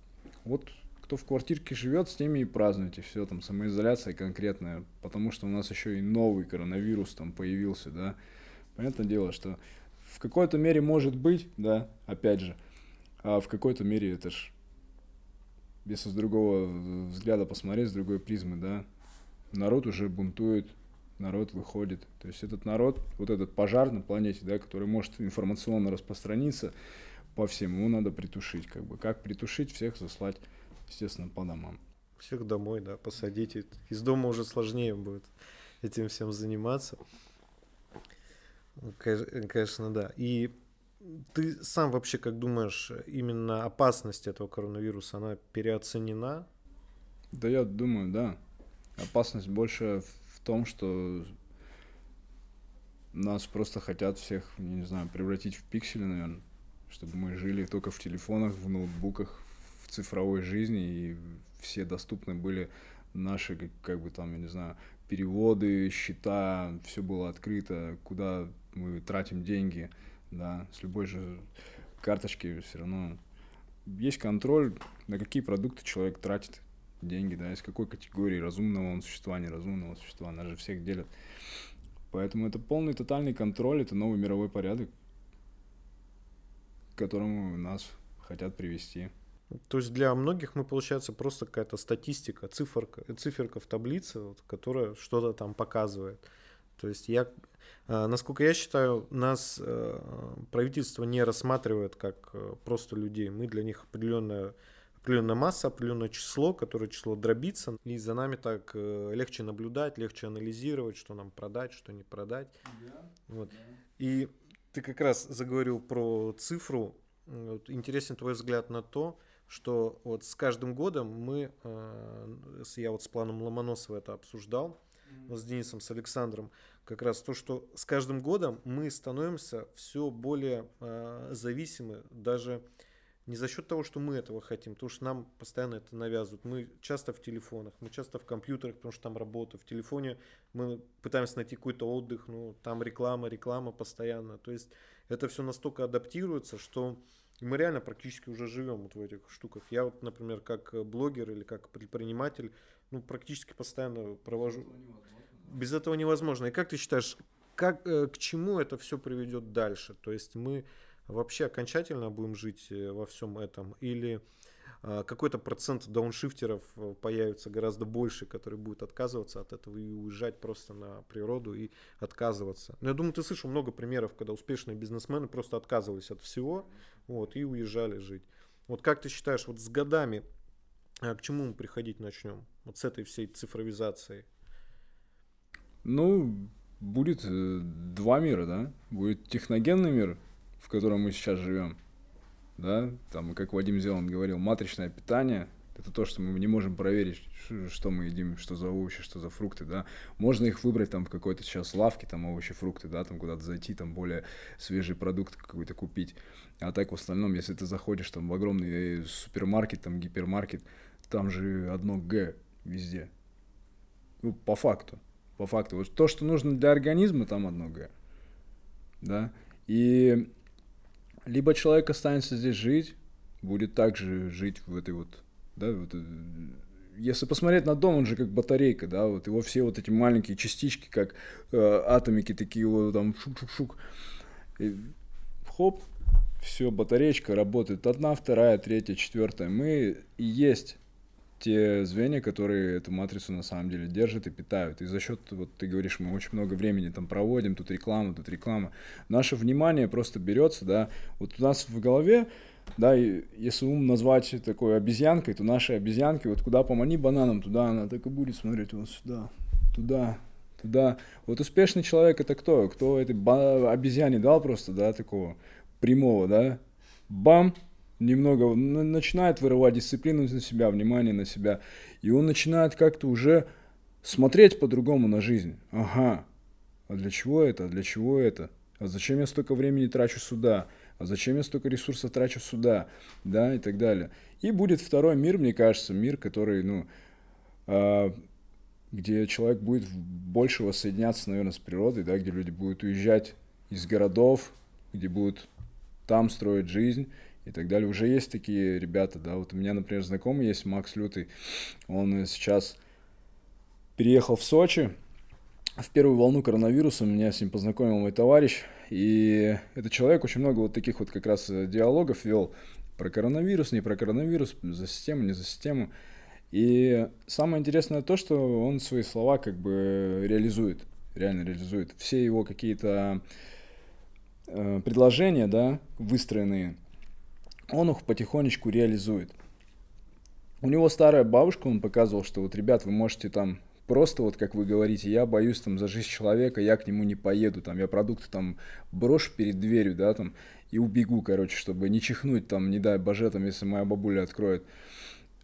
Вот кто в квартирке живет, с теми и празднуйте. Все там самоизоляция конкретная, потому что у нас еще и новый коронавирус там появился, да. Понятное дело, что в какой-то мере может быть, да, опять же, а в какой-то мере это ж, если с другого взгляда посмотреть, с другой призмы, да, народ уже бунтует, народ выходит. То есть этот народ, вот этот пожар на планете, да, который может информационно распространиться по всем, его надо притушить, как бы. Как притушить? Всех заслать, естественно, по домам. всех домой, да, посадить. И Из дома уже сложнее будет этим всем заниматься. Ну, кон- Конечно, да. И ты сам вообще как думаешь, именно опасность этого коронавируса, она переоценена? Да я думаю, да. Опасность больше в- том, что нас просто хотят всех, не знаю, превратить в пиксели, наверное, чтобы мы жили только в телефонах, в ноутбуках, цифровой жизни, и все доступны были наши, как, как бы там, я не знаю, переводы, счета, все было открыто, куда мы тратим деньги, да, с любой же карточки все равно есть контроль, на какие продукты человек тратит деньги, да, из какой категории разумного он существа, неразумного существа, нас же всех делят. Поэтому это полный тотальный контроль, это новый мировой порядок, к которому нас хотят привести. То есть для многих мы, получается, просто какая-то статистика, циферка, циферка в таблице, вот, которая что-то там показывает. То есть я, э, насколько я считаю, нас э, правительство не рассматривает как э, просто людей. Мы для них определенная, определенная масса, определенное число, которое число дробится. И за нами так легче наблюдать, легче анализировать, что нам продать, что не продать. Вот. И ты как раз заговорил про цифру. Вот, интересен твой взгляд на то, что вот с каждым годом мы, э, я вот с планом Ломоносова это обсуждал, вот с Денисом, с Александром, как раз то, что с каждым годом мы становимся все более э, зависимы даже не за счет того, что мы этого хотим, потому что нам постоянно это навязывают. Мы часто в телефонах, мы часто в компьютерах, потому что там работа. В телефоне мы пытаемся найти какой-то отдых, ну, там реклама, реклама постоянно. То есть это все настолько адаптируется, что мы реально практически уже живем вот в этих штуках. Я вот, например, как блогер или как предприниматель, ну, практически постоянно провожу... Без этого невозможно. И как ты считаешь, как, э, к чему это все приведет дальше? То есть мы вообще окончательно будем жить э, во всем этом? Или а, какой-то процент дауншифтеров э, появится гораздо больше, которые будут отказываться от этого и уезжать просто на природу и отказываться. Но я думаю, ты слышал много примеров, когда успешные бизнесмены просто отказывались от всего вот, и уезжали жить. Вот как ты считаешь, вот с годами а, к чему мы приходить начнем? Вот с этой всей цифровизацией. Ну, будет э, два мира, да? Будет техногенный мир, в котором мы сейчас живем, да, там, как Вадим Зеланд говорил, матричное питание, это то, что мы не можем проверить, что мы едим, что за овощи, что за фрукты, да. Можно их выбрать там в какой-то сейчас лавке, там овощи, фрукты, да, там куда-то зайти, там более свежий продукт какой-то купить. А так в остальном, если ты заходишь там в огромный э, супермаркет, там гипермаркет, там же одно Г везде. Ну, по факту. По факту. Вот то, что нужно для организма, там одно Г. Да. И либо человек останется здесь жить, будет также жить в этой вот, да, вот, э, если посмотреть на дом, он же как батарейка, да, вот его все вот эти маленькие частички, как э, атомики такие вот там шук-шук-шук, хоп, все, батареечка работает, одна, вторая, третья, четвертая, мы и есть те звенья, которые эту матрицу на самом деле держат и питают. И за счет, вот ты говоришь, мы очень много времени там проводим, тут реклама, тут реклама. Наше внимание просто берется, да, вот у нас в голове, да, и если ум назвать такой обезьянкой, то наши обезьянки, вот куда помани бананом, туда она так и будет смотреть, вот сюда, туда, туда. Вот успешный человек это кто? Кто этой обезьяне дал просто, да, такого прямого, да, бам, немного начинает вырывать дисциплину на себя, внимание на себя, и он начинает как-то уже смотреть по-другому на жизнь. Ага, а для чего это, а для чего это? А зачем я столько времени трачу сюда? А зачем я столько ресурсов трачу сюда? Да, и так далее. И будет второй мир, мне кажется, мир, который, ну, а, где человек будет больше воссоединяться, наверное, с природой, да, где люди будут уезжать из городов, где будут там строить жизнь, и так далее. Уже есть такие ребята, да, вот у меня, например, знакомый есть, Макс Лютый, он сейчас переехал в Сочи, в первую волну коронавируса меня с ним познакомил мой товарищ, и этот человек очень много вот таких вот как раз э, диалогов вел про коронавирус, не про коронавирус, за систему, не за систему. И самое интересное то, что он свои слова как бы реализует, реально реализует. Все его какие-то э, предложения, да, выстроенные, он их потихонечку реализует. У него старая бабушка, он показывал, что вот, ребят, вы можете там просто вот, как вы говорите, я боюсь там за жизнь человека, я к нему не поеду, там, я продукты там брошу перед дверью, да, там, и убегу, короче, чтобы не чихнуть там, не дай боже, там, если моя бабуля откроет.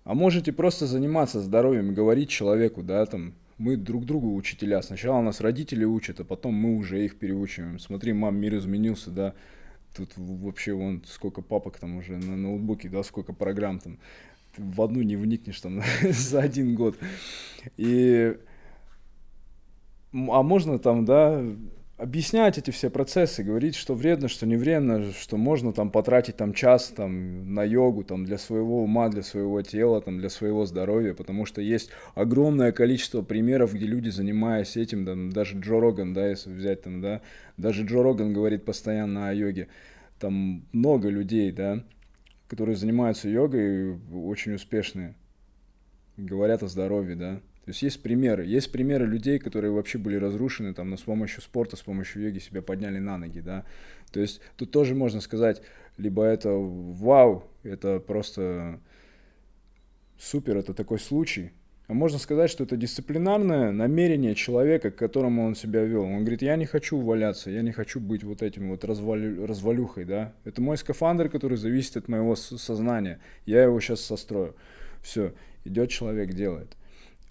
А можете просто заниматься здоровьем говорить человеку, да, там, мы друг другу учителя. Сначала нас родители учат, а потом мы уже их переучиваем. Смотри, мам, мир изменился, да, Тут вообще вон сколько папок там уже на ноутбуке, да, сколько программ там. В одну не вникнешь там *laughs* за один год. И... А можно там, да, объяснять эти все процессы, говорить, что вредно, что не вредно, что можно там потратить там час там на йогу там для своего ума, для своего тела, там для своего здоровья, потому что есть огромное количество примеров, где люди, занимаясь этим, там, даже Джо Роган, да, если взять там, да, даже Джо Роган говорит постоянно о йоге, там много людей, да, которые занимаются йогой, очень успешные, говорят о здоровье, да, то есть есть примеры. Есть примеры людей, которые вообще были разрушены, там, но с помощью спорта, с помощью йоги себя подняли на ноги, да. То есть тут тоже можно сказать, либо это вау, это просто супер, это такой случай, можно сказать, что это дисциплинарное намерение человека, к которому он себя вел. Он говорит, я не хочу валяться, я не хочу быть вот этим вот развалю, развалюхой, да. Это мой скафандр, который зависит от моего сознания. Я его сейчас сострою. Все, идет человек, делает.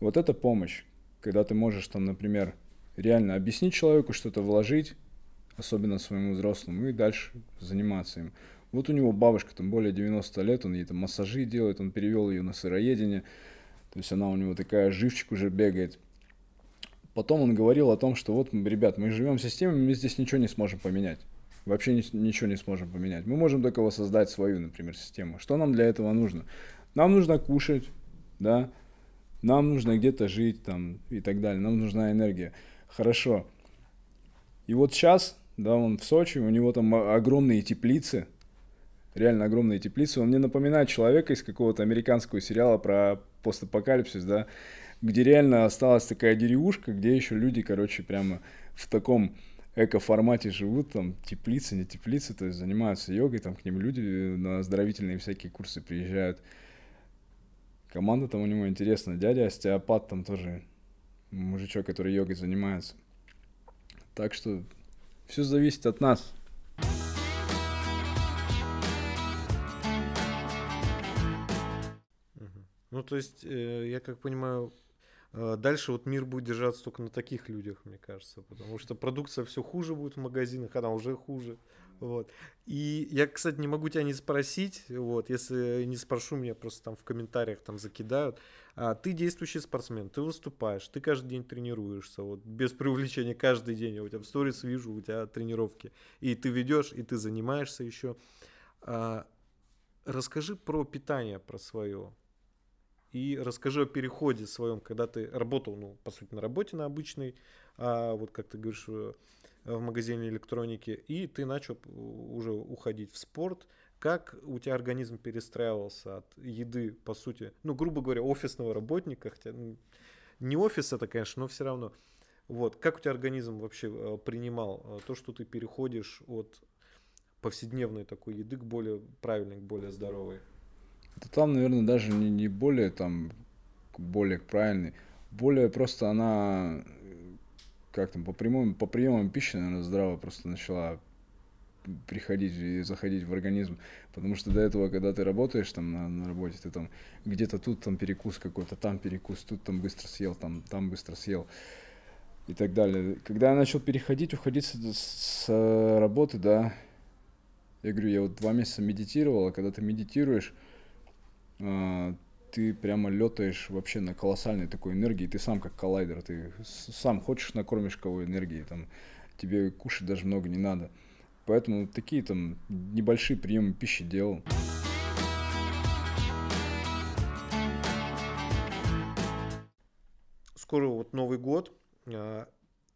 Вот это помощь, когда ты можешь там, например, реально объяснить человеку, что-то вложить, особенно своему взрослому, и дальше заниматься им. Вот у него бабушка там более 90 лет, он ей там массажи делает, он перевел ее на сыроедение. То есть она у него такая живчик уже бегает. Потом он говорил о том, что вот, ребят, мы живем в системе, мы здесь ничего не сможем поменять. Вообще ничего не сможем поменять. Мы можем только воссоздать свою, например, систему. Что нам для этого нужно? Нам нужно кушать, да, нам нужно где-то жить там и так далее, нам нужна энергия. Хорошо. И вот сейчас, да, он в Сочи, у него там огромные теплицы, реально огромные теплицы. Он мне напоминает человека из какого-то американского сериала про постапокалипсис, да, где реально осталась такая деревушка, где еще люди, короче, прямо в таком эко-формате живут, там, теплицы, не теплицы, то есть занимаются йогой, там к ним люди на оздоровительные всякие курсы приезжают. Команда там у него интересная. Дядя остеопат там тоже мужичок, который йогой занимается. Так что все зависит от нас. Ну, то есть, э, я как понимаю, э, дальше вот мир будет держаться только на таких людях, мне кажется, потому что продукция все хуже будет в магазинах, она уже хуже. Вот. И я, кстати, не могу тебя не спросить, вот, если не спрошу, меня просто там в комментариях там закидают. А, ты действующий спортсмен, ты выступаешь, ты каждый день тренируешься, вот, без привлечения каждый день. Я у тебя в сторис вижу, у тебя тренировки. И ты ведешь, и ты занимаешься еще. А, расскажи про питание, про свое. И расскажи о переходе своем, когда ты работал, ну, по сути, на работе на обычной, а вот как ты говоришь, э, в магазине электроники, и ты начал уже уходить в спорт. Как у тебя организм перестраивался от еды, по сути, ну, грубо говоря, офисного работника, хотя не офис это, конечно, но все равно. Вот, как у тебя организм вообще э, принимал э, то, что ты переходишь от повседневной такой еды к более правильной, к более здоровой? Это там, наверное, даже не, не более там, более правильный, более просто она как там, по, прямым, по приемам пищи, наверное, здраво просто начала приходить и заходить в организм. Потому что до этого, когда ты работаешь там на, на работе, ты там где-то тут там перекус какой-то, там перекус, тут там быстро съел, там, там быстро съел и так далее. Когда я начал переходить, уходить с, с работы, да, я говорю, я вот два месяца медитировал, а когда ты медитируешь, ты прямо летаешь вообще на колоссальной такой энергии, ты сам как коллайдер, ты сам хочешь накормишь кого энергии, там, тебе кушать даже много не надо. Поэтому такие там небольшие приемы пищи делал. Скоро вот Новый год,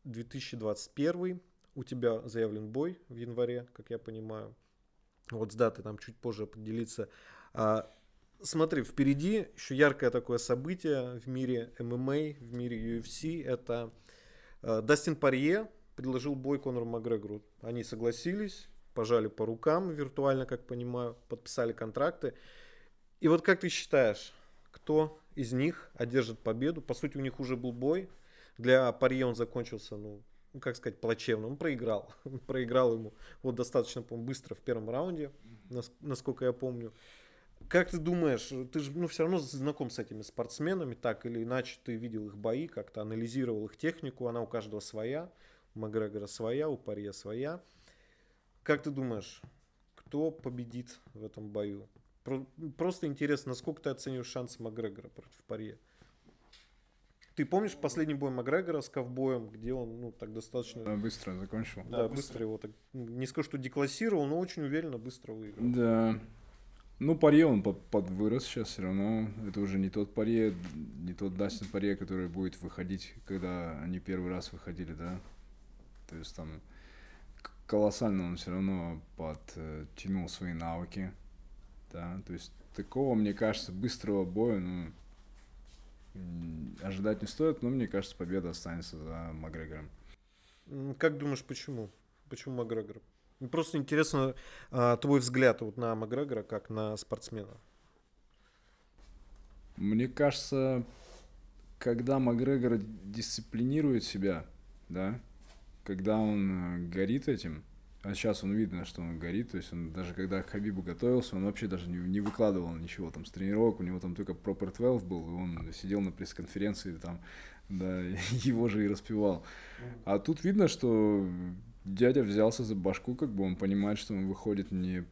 2021, а, у тебя заявлен бой в январе, как я понимаю. Вот с датой там чуть позже поделиться. Смотри, впереди еще яркое такое событие в мире ММА, в мире UFC. Это э, Дастин Парье предложил бой Конору Макгрегору. Они согласились, пожали по рукам виртуально, как понимаю, подписали контракты. И вот как ты считаешь, кто из них одержит победу? По сути, у них уже был бой. Для Парье он закончился, ну, ну как сказать, плачевно. Он проиграл. *laughs* Проиграл ему вот достаточно, по быстро в первом раунде, насколько я помню. Как ты думаешь, ты же ну, все равно знаком с этими спортсменами, так или иначе ты видел их бои, как-то анализировал их технику, она у каждого своя, у Макгрегора своя, у Парье своя. Как ты думаешь, кто победит в этом бою? Просто интересно, насколько ты оцениваешь шансы Макгрегора против Парье? Ты помнишь последний бой Макгрегора с ковбоем, где он, ну, так достаточно... Быстро закончил. Да, да быстро. быстро его так, не скажу, что деклассировал, но очень уверенно быстро выиграл. Да, ну, Паре он под, подвырос сейчас все равно. Это уже не тот Паре, не тот Дастин Паре, который будет выходить, когда они первый раз выходили, да. То есть там колоссально он все равно подтянул свои навыки. Да, то есть такого, мне кажется, быстрого боя, ну, ожидать не стоит, но мне кажется, победа останется за Макгрегором. Как думаешь, почему? Почему Макгрегор? Просто интересно а, твой взгляд вот на Макгрегора как на спортсмена. Мне кажется, когда Макгрегор дисциплинирует себя, да, когда он э, горит этим, а сейчас он видно, что он горит, то есть он даже когда к Хабибу готовился, он вообще даже не, не выкладывал ничего там с тренировок, у него там только Proper 12 был, и он сидел на пресс-конференции там, да, *laughs* его же и распевал. А тут видно, что дядя взялся за башку, как бы он понимает, что он выходит не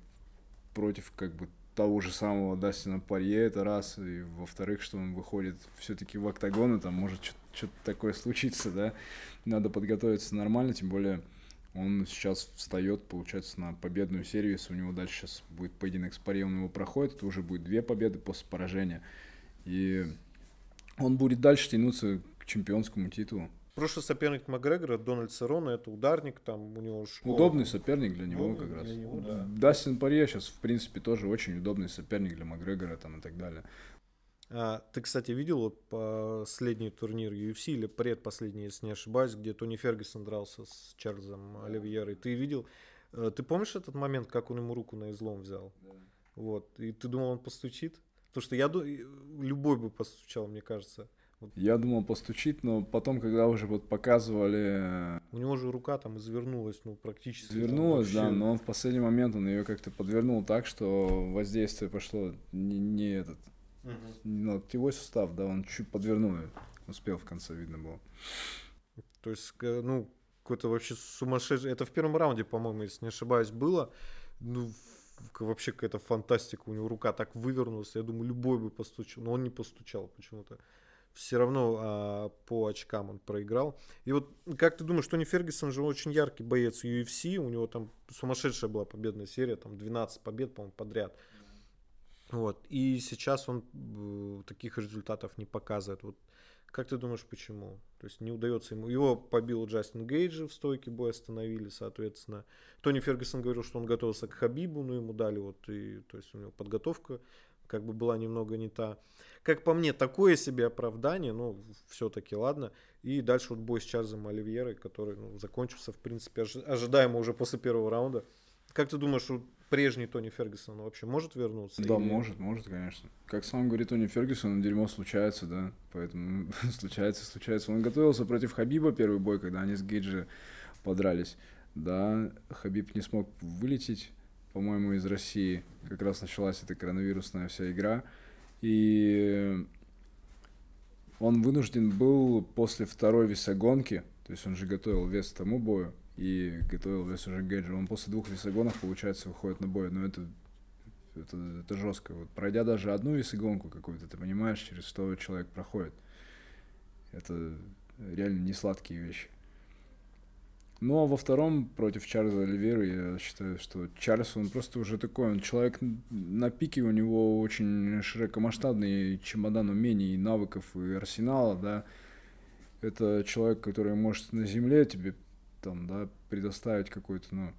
против как бы того же самого Дастина Парье, это раз, и во-вторых, что он выходит все-таки в октагон, и там может что-то такое *laughs* случиться, да, надо подготовиться нормально, тем более он сейчас встает, получается, на победную если у него дальше сейчас будет поединок с Парье, он его проходит, это уже будет две победы после поражения, и он будет дальше тянуться к чемпионскому титулу. Прошлый соперник Макгрегора, Дональд Серона, это ударник, там у него школа. Удобный соперник для него как раз. Него, да. Дастин Парье сейчас, в принципе, тоже очень удобный соперник для Макгрегора там и так далее. А, ты, кстати, видел последний турнир UFC или предпоследний, если не ошибаюсь, где Тони Фергюсон дрался с Чарльзом Оливьерой. Ты видел? Э, ты помнишь этот момент, как он ему руку на излом взял? Да. Вот. И ты думал, он постучит? Потому что я любой бы постучал, мне кажется. Я думал постучить, но потом, когда уже вот показывали... У него же рука там извернулась, ну, практически. Извернулась, вообще... да, но он в последний момент он ее как-то подвернул так, что воздействие пошло не, не этот, угу. не локтевой сустав, да, он чуть подвернул успел в конце, видно было. То есть, ну, какой-то вообще сумасшедший... Это в первом раунде, по-моему, если не ошибаюсь, было. Ну, вообще какая-то фантастика. У него рука так вывернулась. Я думаю, любой бы постучал. Но он не постучал почему-то все равно а, по очкам он проиграл. И вот как ты думаешь, Тони Фергюсон же очень яркий боец UFC, у него там сумасшедшая была победная серия, там 12 побед, по-моему, подряд. Вот. И сейчас он э, таких результатов не показывает. Вот как ты думаешь, почему? То есть не удается ему. Его побил Джастин Гейджи в стойке боя остановили, соответственно. Тони Фергюсон говорил, что он готовился к Хабибу, но ему дали вот и, то есть у него подготовка как бы была немного не та. Как по мне, такое себе оправдание, ну, все-таки ладно. И дальше вот бой с Чарльзом Оливьерой, который ну, закончился, в принципе, ожидаемо уже после первого раунда. Как ты думаешь, вот прежний Тони Фергюсон вообще может вернуться? Да, или... может, может, конечно. Как сам говорит Тони Фергюсон, дерьмо случается, да. Поэтому *laughs* случается, случается. Он готовился против Хабиба первый бой, когда они с Гейджи подрались. Да, Хабиб не смог вылететь по-моему, из России. Как раз началась эта коронавирусная вся игра. И он вынужден был после второй весогонки, то есть он же готовил вес тому бою, и готовил вес уже Гейджи. Он после двух весогонок, получается, выходит на бой. Но это, это, это жестко. Вот пройдя даже одну весогонку какую-то, ты понимаешь, через что человек проходит. Это реально не сладкие вещи. Ну, а во втором против Чарльза Оливера я считаю, что Чарльз, он просто уже такой, он человек на пике, у него очень широкомасштабный чемодан умений, навыков и арсенала, да. Это человек, который может на земле тебе там, да, предоставить какой-то, ну,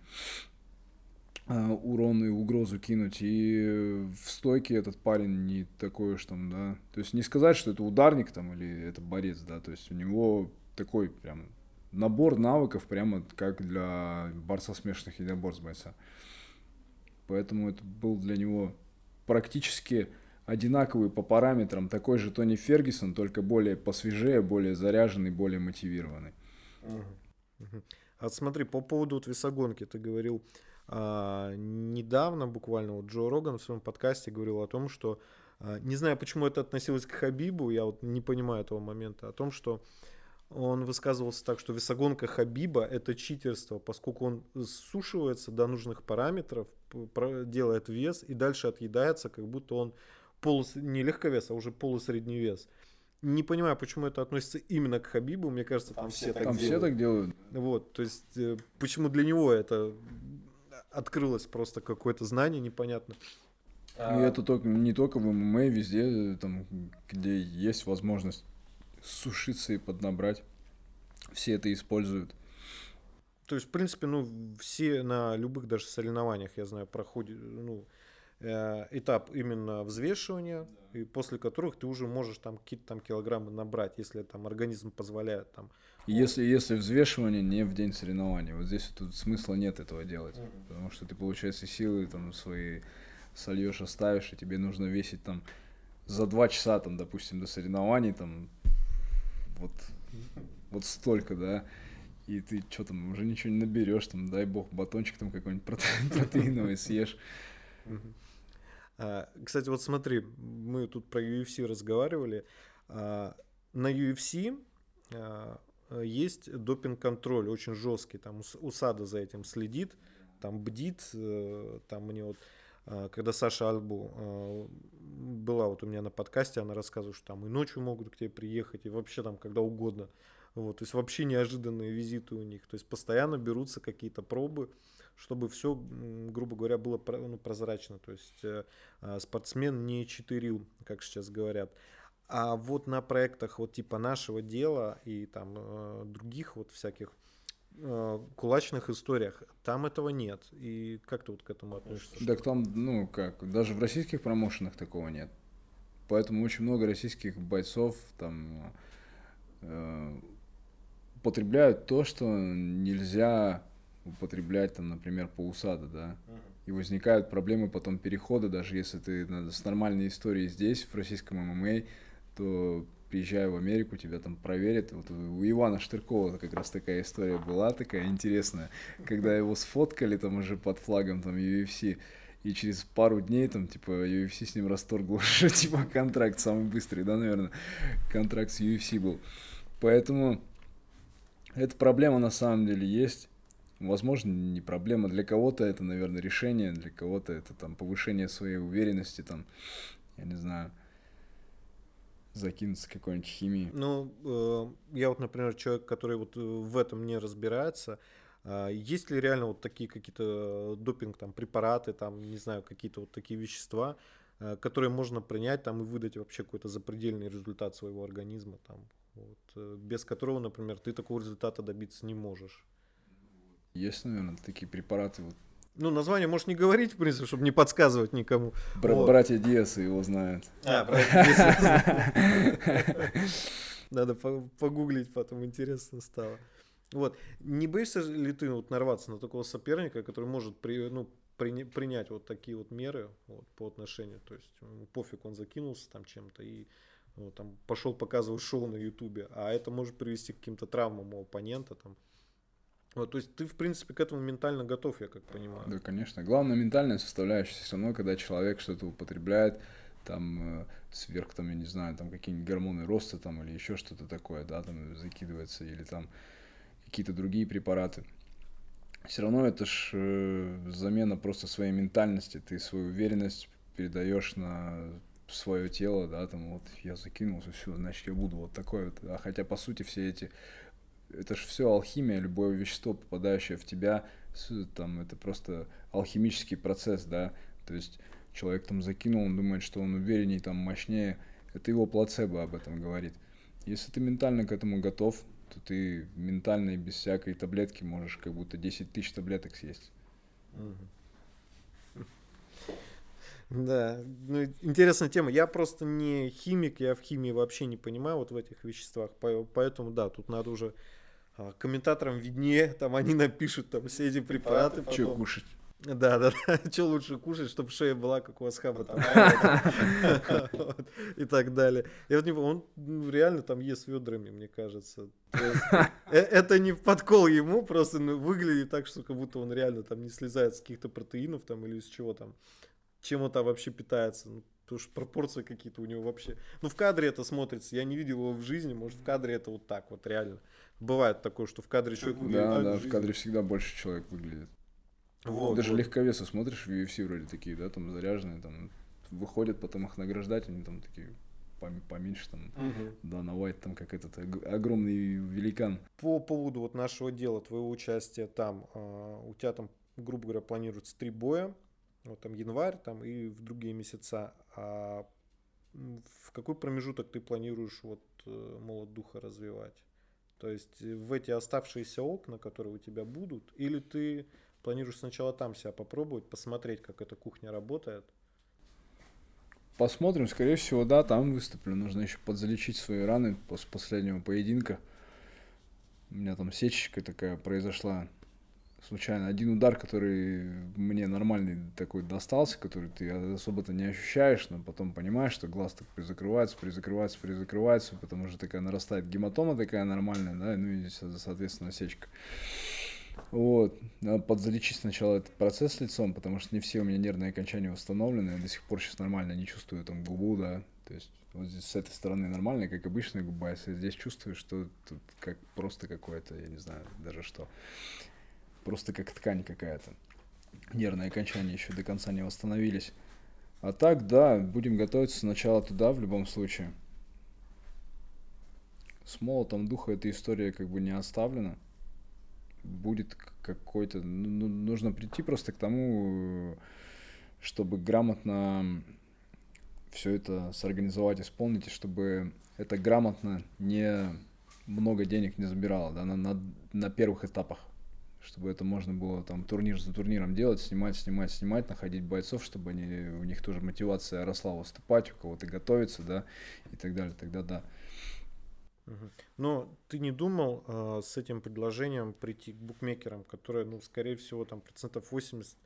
а, урон и угрозу кинуть. И в стойке этот парень не такой уж там, да. То есть не сказать, что это ударник там или это борец, да. То есть у него такой прям набор навыков прямо как для борца смешанных единоборств бойца. Поэтому это был для него практически одинаковый по параметрам такой же Тони Фергюсон, только более посвежее, более заряженный, более мотивированный. А смотри, по поводу вот весогонки, ты говорил, а, недавно буквально вот Джо Роган в своем подкасте говорил о том, что, а, не знаю, почему это относилось к Хабибу, я вот не понимаю этого момента, о том, что он высказывался так, что весогонка Хабиба это читерство, поскольку он сушивается до нужных параметров, делает вес и дальше отъедается, как будто он полус, не легковес, а уже полусредний вес. Не понимаю, почему это относится именно к Хабибу. Мне кажется, там, там все так там делают. все так делают. Вот, то есть, э, почему для него это открылось просто какое-то знание непонятно. И а... это только, не только в ММА, везде, там, где есть возможность сушиться и поднабрать. Все это используют. То есть, в принципе, ну, все на любых даже соревнованиях, я знаю, проходят, ну, э, этап именно взвешивания, да. и после которых ты уже можешь там какие-то там килограммы набрать, если там организм позволяет там. Если, если взвешивание не в день соревнования, вот здесь тут смысла нет этого делать, угу. потому что ты, получается, силы там свои сольешь, оставишь, и тебе нужно весить там за два часа, там, допустим, до соревнований, там, вот, вот столько, да, и ты что там, уже ничего не наберешь, там, дай бог, батончик там какой-нибудь *laughs* протеиновый съешь. А, кстати, вот смотри, мы тут про UFC разговаривали. А, на UFC а, есть допинг-контроль очень жесткий, там УСАДА за этим следит, там бдит, э, там мне вот а, когда Саша Альбу а, была вот у меня на подкасте, она рассказывала, что там и ночью могут к тебе приехать, и вообще там когда угодно. Вот, то есть вообще неожиданные визиты у них. То есть постоянно берутся какие-то пробы, чтобы все, грубо говоря, было ну, прозрачно. То есть э, а, спортсмен не читерил, как сейчас говорят. А вот на проектах вот типа нашего дела и там э, других вот всяких кулачных историях, там этого нет. И как ты вот к этому относишься? Так там, ну как, даже в российских промоушенах такого нет. Поэтому очень много российских бойцов там э, употребляют то, что нельзя употреблять, там, например, по усаду, да. И возникают проблемы потом перехода, даже если ты с нормальной историей здесь, в российском ММА, то приезжая в Америку, тебя там проверят. Вот у Ивана Штыркова как раз такая история была, такая интересная, когда его сфоткали там уже под флагом там UFC, и через пару дней там, типа, UFC с ним расторгл уже, *laughs* типа, контракт самый быстрый, да, наверное, контракт с UFC был. Поэтому эта проблема на самом деле есть. Возможно, не проблема. Для кого-то это, наверное, решение, для кого-то это там повышение своей уверенности, там, я не знаю, закинуться какой-нибудь химией. Ну, э, я вот, например, человек, который вот э, в этом не разбирается. Э, есть ли реально вот такие какие-то допинг, там, препараты, там, не знаю, какие-то вот такие вещества, э, которые можно принять там и выдать вообще какой-то запредельный результат своего организма, там, вот, э, без которого, например, ты такого результата добиться не можешь. Есть, наверное, такие препараты. Вот. Ну, название можешь не говорить, в принципе, чтобы не подсказывать никому. Бра- вот. Братья Диасы его знают. А, братья Диасы. Надо погуглить, потом интересно стало. Вот. Не боишься ли ты вот нарваться на такого соперника, который может при, ну, при, принять вот такие вот меры вот, по отношению? То есть пофиг, он закинулся там чем-то и ну, там, пошел показывать шоу на Ютубе, а это может привести к каким-то травмам у оппонента. Там. Вот, то есть ты, в принципе, к этому ментально готов, я как понимаю. Да, конечно. Главное, ментальная составляющая все равно, когда человек что-то употребляет, там, э, сверх, там, я не знаю, там, какие-нибудь гормоны роста, там, или еще что-то такое, да, там, закидывается, или там, какие-то другие препараты. Все равно это ж э, замена просто своей ментальности, ты свою уверенность передаешь на свое тело, да, там вот я закинулся, все, значит я буду вот такой вот. А хотя по сути все эти, это же все алхимия, любое вещество, попадающее в тебя, там это просто алхимический процесс, да, то есть человек там закинул, он думает, что он увереннее, там мощнее, это его плацебо об этом говорит. Если ты ментально к этому готов, то ты ментально и без всякой таблетки можешь как будто 10 тысяч таблеток съесть. *laughs* Да, ну, интересная тема. Я просто не химик, я в химии вообще не понимаю вот в этих веществах, поэтому да, тут надо уже комментаторам виднее, там они напишут там все эти препараты. Что кушать? Да, да, *laughs* да. Что лучше кушать, чтобы шея была, как у Асхаба там. *laughs* И так далее. Я вот не он ну, реально там ест ведрами, мне кажется. Э, это не подкол ему, просто ну, выглядит так, что как будто он реально там не слезает с каких-то протеинов там или из чего там чем он там вообще питается. Ну, потому что пропорции какие-то у него вообще. Ну, в кадре это смотрится. Я не видел его в жизни. Может, в кадре это вот так вот реально. Бывает такое, что в кадре человек выглядит. Да, да, в, в кадре всегда больше человек выглядит. Вот, Даже вот. легковесы смотришь в UFC вроде такие, да, там заряженные, там выходят потом их награждать, они там такие поменьше там, угу. да, на Уайт там как этот огромный великан. По поводу вот нашего дела, твоего участия там, э, у тебя там, грубо говоря, планируется три боя, вот там январь там и в другие месяца. А в какой промежуток ты планируешь вот э, молот духа развивать? То есть в эти оставшиеся окна, которые у тебя будут, или ты планируешь сначала там себя попробовать, посмотреть, как эта кухня работает? Посмотрим, скорее всего, да, там выступлю. Нужно еще подзалечить свои раны после последнего поединка. У меня там сечечка такая произошла случайно один удар, который мне нормальный такой достался, который ты особо-то не ощущаешь, но потом понимаешь, что глаз так призакрывается, призакрывается, призакрывается, потому что такая нарастает гематома такая нормальная, да, ну и, соответственно, сечка. Вот. Надо подзалечить сначала этот процесс лицом, потому что не все у меня нервные окончания восстановлены. Я до сих пор сейчас нормально не чувствую там губу, да. То есть вот здесь с этой стороны нормально, как обычная губа, если здесь чувствую, что тут как просто какое-то, я не знаю даже что просто как ткань какая-то. нервные окончания еще до конца не восстановились. А так, да, будем готовиться сначала туда в любом случае. С молотом духа эта история как бы не оставлена. Будет какой-то... Ну, ну нужно прийти просто к тому, чтобы грамотно все это сорганизовать, исполнить, и чтобы это грамотно не много денег не забирало, да, на, на, на первых этапах чтобы это можно было там турнир за турниром делать, снимать, снимать, снимать, находить бойцов, чтобы они, у них тоже мотивация росла выступать, у кого-то готовиться, да, и так далее, тогда да. Но ты не думал э, с этим предложением прийти к букмекерам, которые, ну, скорее всего, там процентов 80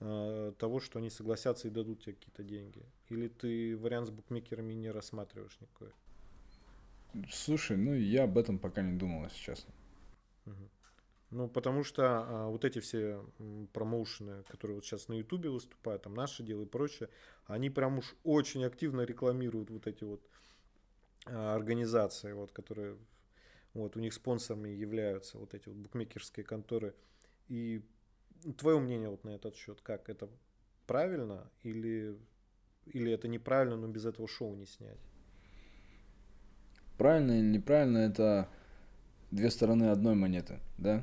э, того, что они согласятся и дадут тебе какие-то деньги? Или ты вариант с букмекерами не рассматриваешь никакой? Слушай, ну я об этом пока не думал, если честно. Угу. Ну, потому что а, вот эти все промоушены, которые вот сейчас на Ютубе выступают, там наше дело и прочее, они прям уж очень активно рекламируют вот эти вот а, организации, вот, которые вот у них спонсорами являются вот эти вот букмекерские конторы. И твое мнение вот на этот счет, как это правильно или, или это неправильно, но без этого шоу не снять? Правильно или неправильно, это две стороны одной монеты, да?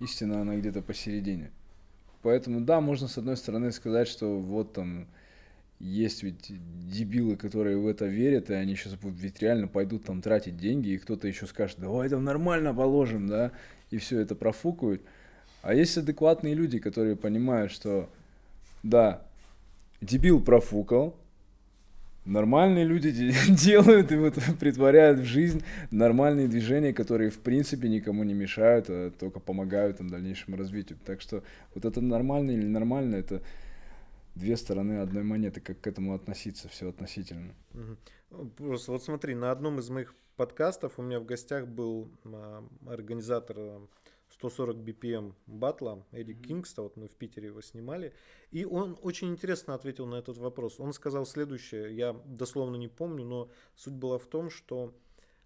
Истина, она где-то посередине. Поэтому, да, можно с одной стороны сказать, что вот там есть ведь дебилы, которые в это верят, и они сейчас ведь реально пойдут там тратить деньги, и кто-то еще скажет, давай там нормально положим, да, и все это профукают. А есть адекватные люди, которые понимают, что да, дебил профукал, нормальные люди *laughs* делают и вот *laughs* притворяют в жизнь нормальные движения, которые в принципе никому не мешают, а только помогают там дальнейшему развитию. Так что вот это нормально или нормально, это две стороны одной монеты, как к этому относиться, все относительно. Просто вот смотри, на одном из моих подкастов у меня в гостях был а, организатор 140 BPM батла Эдди mm-hmm. Кингста, вот мы в Питере его снимали, и он очень интересно ответил на этот вопрос. Он сказал следующее, я дословно не помню, но суть была в том, что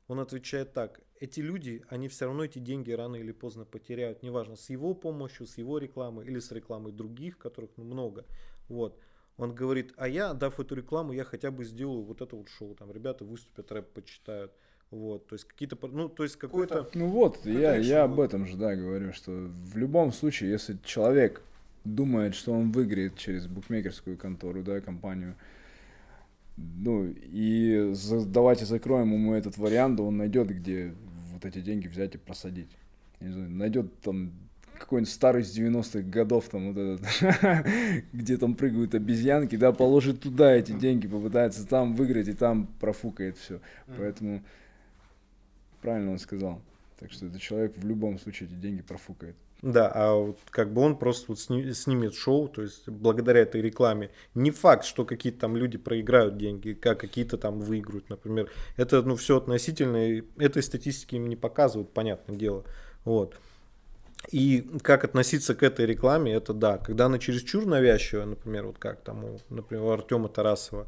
он отвечает так, эти люди, они все равно эти деньги рано или поздно потеряют, неважно, с его помощью, с его рекламой или с рекламой других, которых ну, много, вот. Он говорит, а я, дав эту рекламу, я хотя бы сделаю вот это вот шоу, там ребята выступят, рэп почитают, вот, то есть какие-то, ну, то есть какой-то... Ну вот, я, я об этом же, да, говорю, что в любом случае, если человек думает, что он выиграет через букмекерскую контору, да, компанию, ну, и за, давайте закроем ему этот вариант, он найдет, где вот эти деньги взять и просадить. Не знаю, найдет там какой-нибудь старый с 90-х годов, там вот этот, *laughs* где там прыгают обезьянки, да, положит туда эти деньги, попытается там выиграть и там профукает все. Поэтому правильно он сказал. Так что этот человек в любом случае эти деньги профукает. Да, а вот как бы он просто вот снимет шоу, то есть благодаря этой рекламе. Не факт, что какие-то там люди проиграют деньги, как какие-то там выиграют, например. Это ну все относительно, этой статистики им не показывают, понятное дело. Вот. И как относиться к этой рекламе, это да, когда она чересчур навязчивая, например, вот как там, у, например, у Артема Тарасова,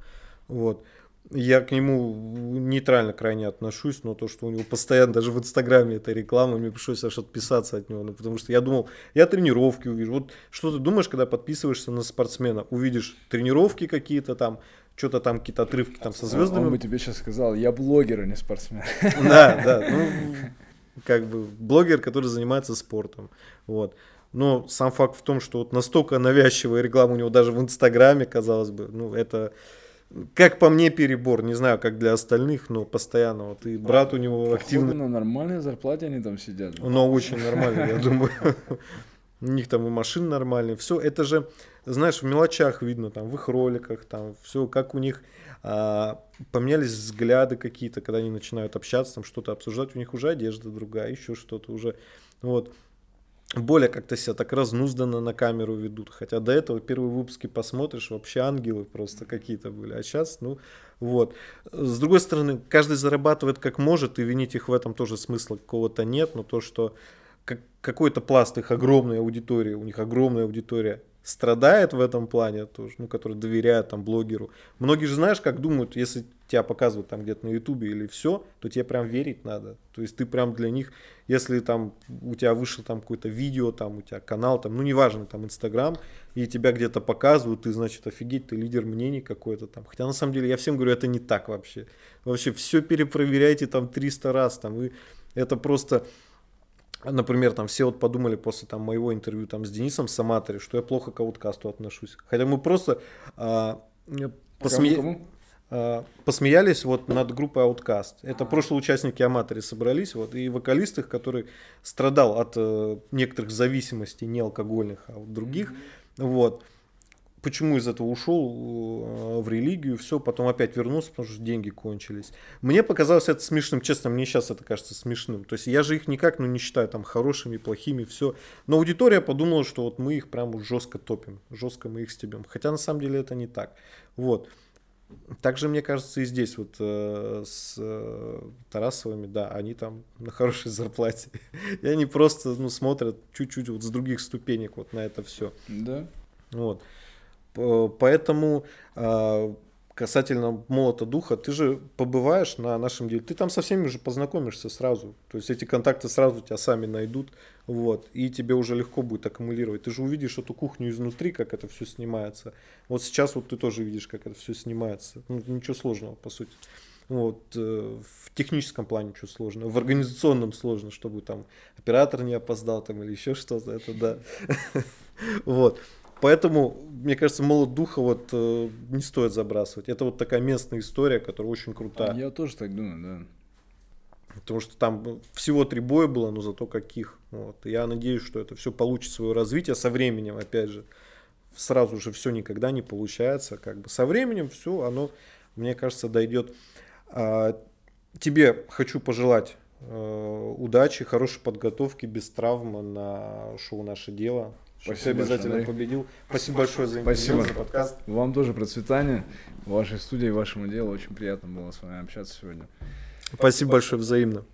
вот, я к нему нейтрально крайне отношусь, но то, что у него постоянно, даже в Инстаграме эта реклама, мне пришлось аж отписаться от него, ну, потому что я думал, я тренировки увижу. Вот что ты думаешь, когда подписываешься на спортсмена, увидишь тренировки какие-то там, что-то там, какие-то отрывки там со звездами. Он бы тебе сейчас сказал, я блогер, а не спортсмен. *laughs* Да, да, ну, как бы блогер, который занимается спортом, вот. Но сам факт в том, что вот настолько навязчивая реклама у него даже в Инстаграме, казалось бы, ну, это как по мне, перебор. Не знаю, как для остальных, но постоянно. Вот и брат у него активно. На нормальной зарплате они там сидят. Но очень нормально, я думаю. У них там и машины нормальные. Все это же, знаешь, в мелочах видно, там, в их роликах, там, все, как у них а, поменялись взгляды какие-то, когда они начинают общаться, там, что-то обсуждать. У них уже одежда другая, еще что-то уже. Вот более как-то себя так разнузданно на камеру ведут. Хотя до этого первые выпуски посмотришь, вообще ангелы просто какие-то были. А сейчас, ну, вот. С другой стороны, каждый зарабатывает как может, и винить их в этом тоже смысла какого-то нет. Но то, что как, какой-то пласт их огромной аудитории, у них огромная аудитория, страдает в этом плане тоже, ну, который доверяет там блогеру. Многие же знаешь, как думают, если тебя показывают там где-то на ютубе или все, то тебе прям верить надо. То есть ты прям для них, если там у тебя вышло там какое-то видео, там у тебя канал, там, ну неважно, там инстаграм, и тебя где-то показывают, ты, значит, офигеть, ты лидер мнений какой-то там. Хотя на самом деле я всем говорю, это не так вообще. Вообще все перепроверяйте там 300 раз, там, вы, это просто Например, там все вот подумали после там, моего интервью там, с Денисом Саматори, что я плохо к ауткасту отношусь. Хотя мы просто а, посме... кому? Посмеялись вот над группой Outcast. Это прошлые участники Аматори собрались, вот, и вокалист их, который страдал от э, некоторых зависимостей, не алкогольных, а вот других. Mm-hmm. Вот почему из этого ушел э, в религию, все, потом опять вернулся, потому что деньги кончились. Мне показалось это смешным, честно, мне сейчас это кажется смешным. То есть я же их никак, ну, не считаю там хорошими, плохими, все. Но аудитория подумала, что вот мы их прям жестко топим, жестко мы их стебем. Хотя на самом деле это не так. Вот. Также, мне кажется, и здесь вот э, с э, Тарасовыми, да, они там на хорошей зарплате. *laughs* И они просто, ну, смотрят чуть-чуть вот с других ступенек вот на это все. Да. Вот. Поэтому а, касательно молота духа, ты же побываешь на нашем деле, ты там со всеми уже познакомишься сразу. То есть эти контакты сразу тебя сами найдут, вот, и тебе уже легко будет аккумулировать. Ты же увидишь эту кухню изнутри, как это все снимается. Вот сейчас вот ты тоже видишь, как это все снимается. Ну, ничего сложного, по сути. Вот, э, в техническом плане ничего сложного, в организационном сложно, чтобы там оператор не опоздал там или еще что-то, это да. *laughs* Вот. Поэтому, мне кажется, молот духа вот э, не стоит забрасывать. Это вот такая местная история, которая очень крутая. Я тоже так думаю, да. Потому что там всего три боя было, но зато каких. Вот. Я надеюсь, что это все получит свое развитие со временем, опять же. Сразу же все никогда не получается. Как бы со временем все, оно, мне кажется, дойдет. А, тебе хочу пожелать э, удачи, хорошей подготовки, без травмы на шоу «Наше дело». Спасибо обязательно большое, победил. Спасибо большое за Спасибо. за подкаст. Вам тоже процветания в вашей студии, вашему делу. Очень приятно было с вами общаться сегодня. Спасибо большое взаимно.